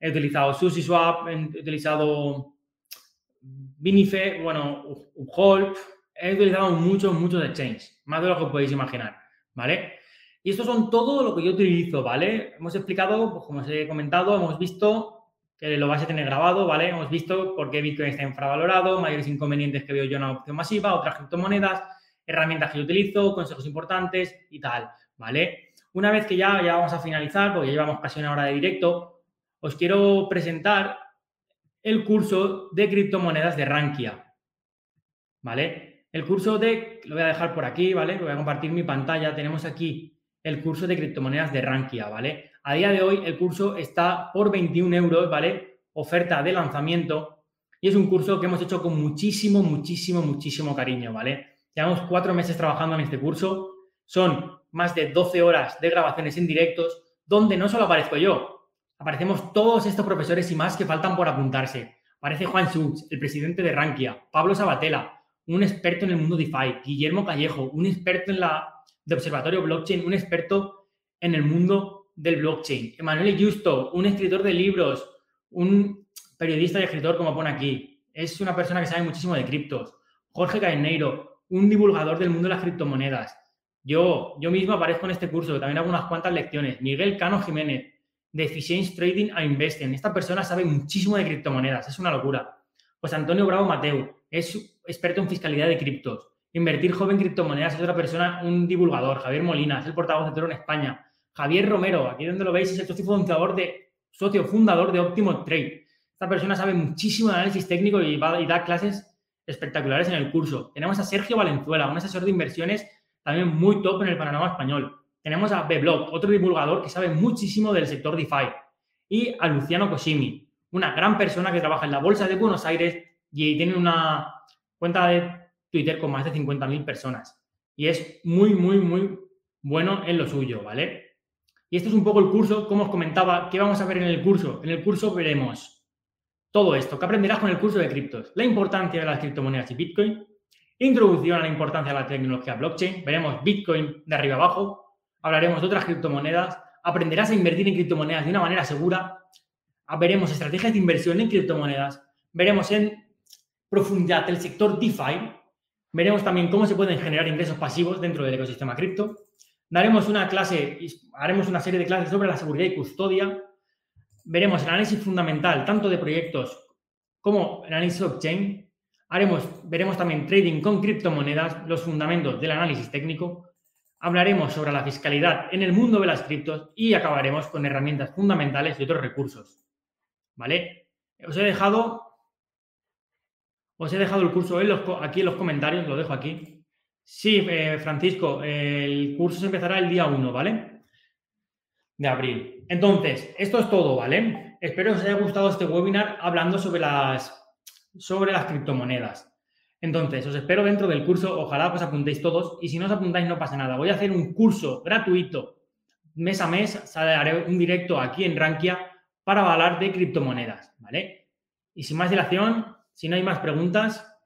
he utilizado SushiSwap, he utilizado Binife, bueno, Uphold, he utilizado muchos, muchos exchanges, más de lo que podéis imaginar, ¿vale? Y estos son todo lo que yo utilizo, ¿vale? Hemos explicado, pues como os he comentado, hemos visto que lo vais a tener grabado, ¿vale? Hemos visto por qué Bitcoin está infravalorado, mayores inconvenientes que veo yo en la opción masiva, otras criptomonedas, herramientas que yo utilizo, consejos importantes y tal, ¿vale? Una vez que ya, ya vamos a finalizar, porque ya llevamos casi una hora de directo, os quiero presentar el curso de criptomonedas de Rankia, ¿vale? El curso de, lo voy a dejar por aquí, ¿vale? Voy a compartir mi pantalla. Tenemos aquí el curso de criptomonedas de Rankia, ¿vale? A día de hoy el curso está por 21 euros, ¿vale? Oferta de lanzamiento. Y es un curso que hemos hecho con muchísimo, muchísimo, muchísimo cariño, ¿vale? Llevamos cuatro meses trabajando en este curso. Son más de 12 horas de grabaciones en directos, donde no solo aparezco yo, aparecemos todos estos profesores y más que faltan por apuntarse. Aparece Juan Schultz, el presidente de Rankia, Pablo Sabatella, un experto en el mundo DeFi, Guillermo Callejo, un experto en la de Observatorio Blockchain, un experto en el mundo del blockchain. Emanuele Justo, un escritor de libros, un periodista y escritor, como pone aquí. Es una persona que sabe muchísimo de criptos. Jorge Caeneiro, un divulgador del mundo de las criptomonedas. Yo, yo mismo aparezco en este curso, también hago unas cuantas lecciones. Miguel Cano Jiménez, de Efficiency Trading a Investing. Esta persona sabe muchísimo de criptomonedas, es una locura. Pues Antonio Bravo Mateo, es experto en fiscalidad de criptos. Invertir joven criptomonedas es otra persona, un divulgador. Javier Molina, es el portavoz de Toro en España. Javier Romero, aquí donde lo veis, es el socio fundador de, socio fundador de Optimo Trade. Esta persona sabe muchísimo de análisis técnico y, va, da clases espectaculares en el curso. Tenemos a Sergio Valenzuela, un asesor de inversiones también muy top en el panorama español. Tenemos a Beblog, otro divulgador que sabe muchísimo del sector DeFi. Y a Luciano Cosimi, una gran persona que trabaja en la Bolsa de Buenos Aires y tiene una cuenta de Twitter con más de 50.000 personas. Y es muy, muy, muy bueno en lo suyo, ¿vale? Y esto es un poco el curso, como os comentaba, ¿qué vamos a ver en el curso? En el curso veremos todo esto, ¿Qué aprenderás con el curso de criptos, la importancia de las criptomonedas y Bitcoin, introducción a la importancia de la tecnología blockchain, veremos Bitcoin de arriba abajo, hablaremos de otras criptomonedas, aprenderás a invertir en criptomonedas de una manera segura, veremos estrategias de inversión en criptomonedas, veremos en profundidad el sector DeFi, veremos también cómo se pueden generar ingresos pasivos dentro del ecosistema cripto, Daremos una clase, haremos una serie de clases sobre la seguridad y custodia. Veremos el análisis fundamental tanto de proyectos como análisis blockchain. Veremos también trading con criptomonedas, los fundamentos del análisis técnico. Hablaremos sobre la fiscalidad en el mundo de las criptos y acabaremos con herramientas fundamentales y otros recursos. ¿Vale? Os he dejado, os he dejado el curso aquí en los comentarios, lo dejo aquí. Sí, eh, Francisco, el curso se empezará el día 1, ¿vale? De abril. Entonces, esto es todo, ¿vale? Espero que os haya gustado este webinar hablando sobre las, sobre las criptomonedas. Entonces, os espero dentro del curso. Ojalá os apuntéis todos. Y si no os apuntáis, no pasa nada. Voy a hacer un curso gratuito mes a mes. Haré un directo aquí en Rankia para hablar de criptomonedas, ¿vale? Y sin más dilación, si no hay más preguntas,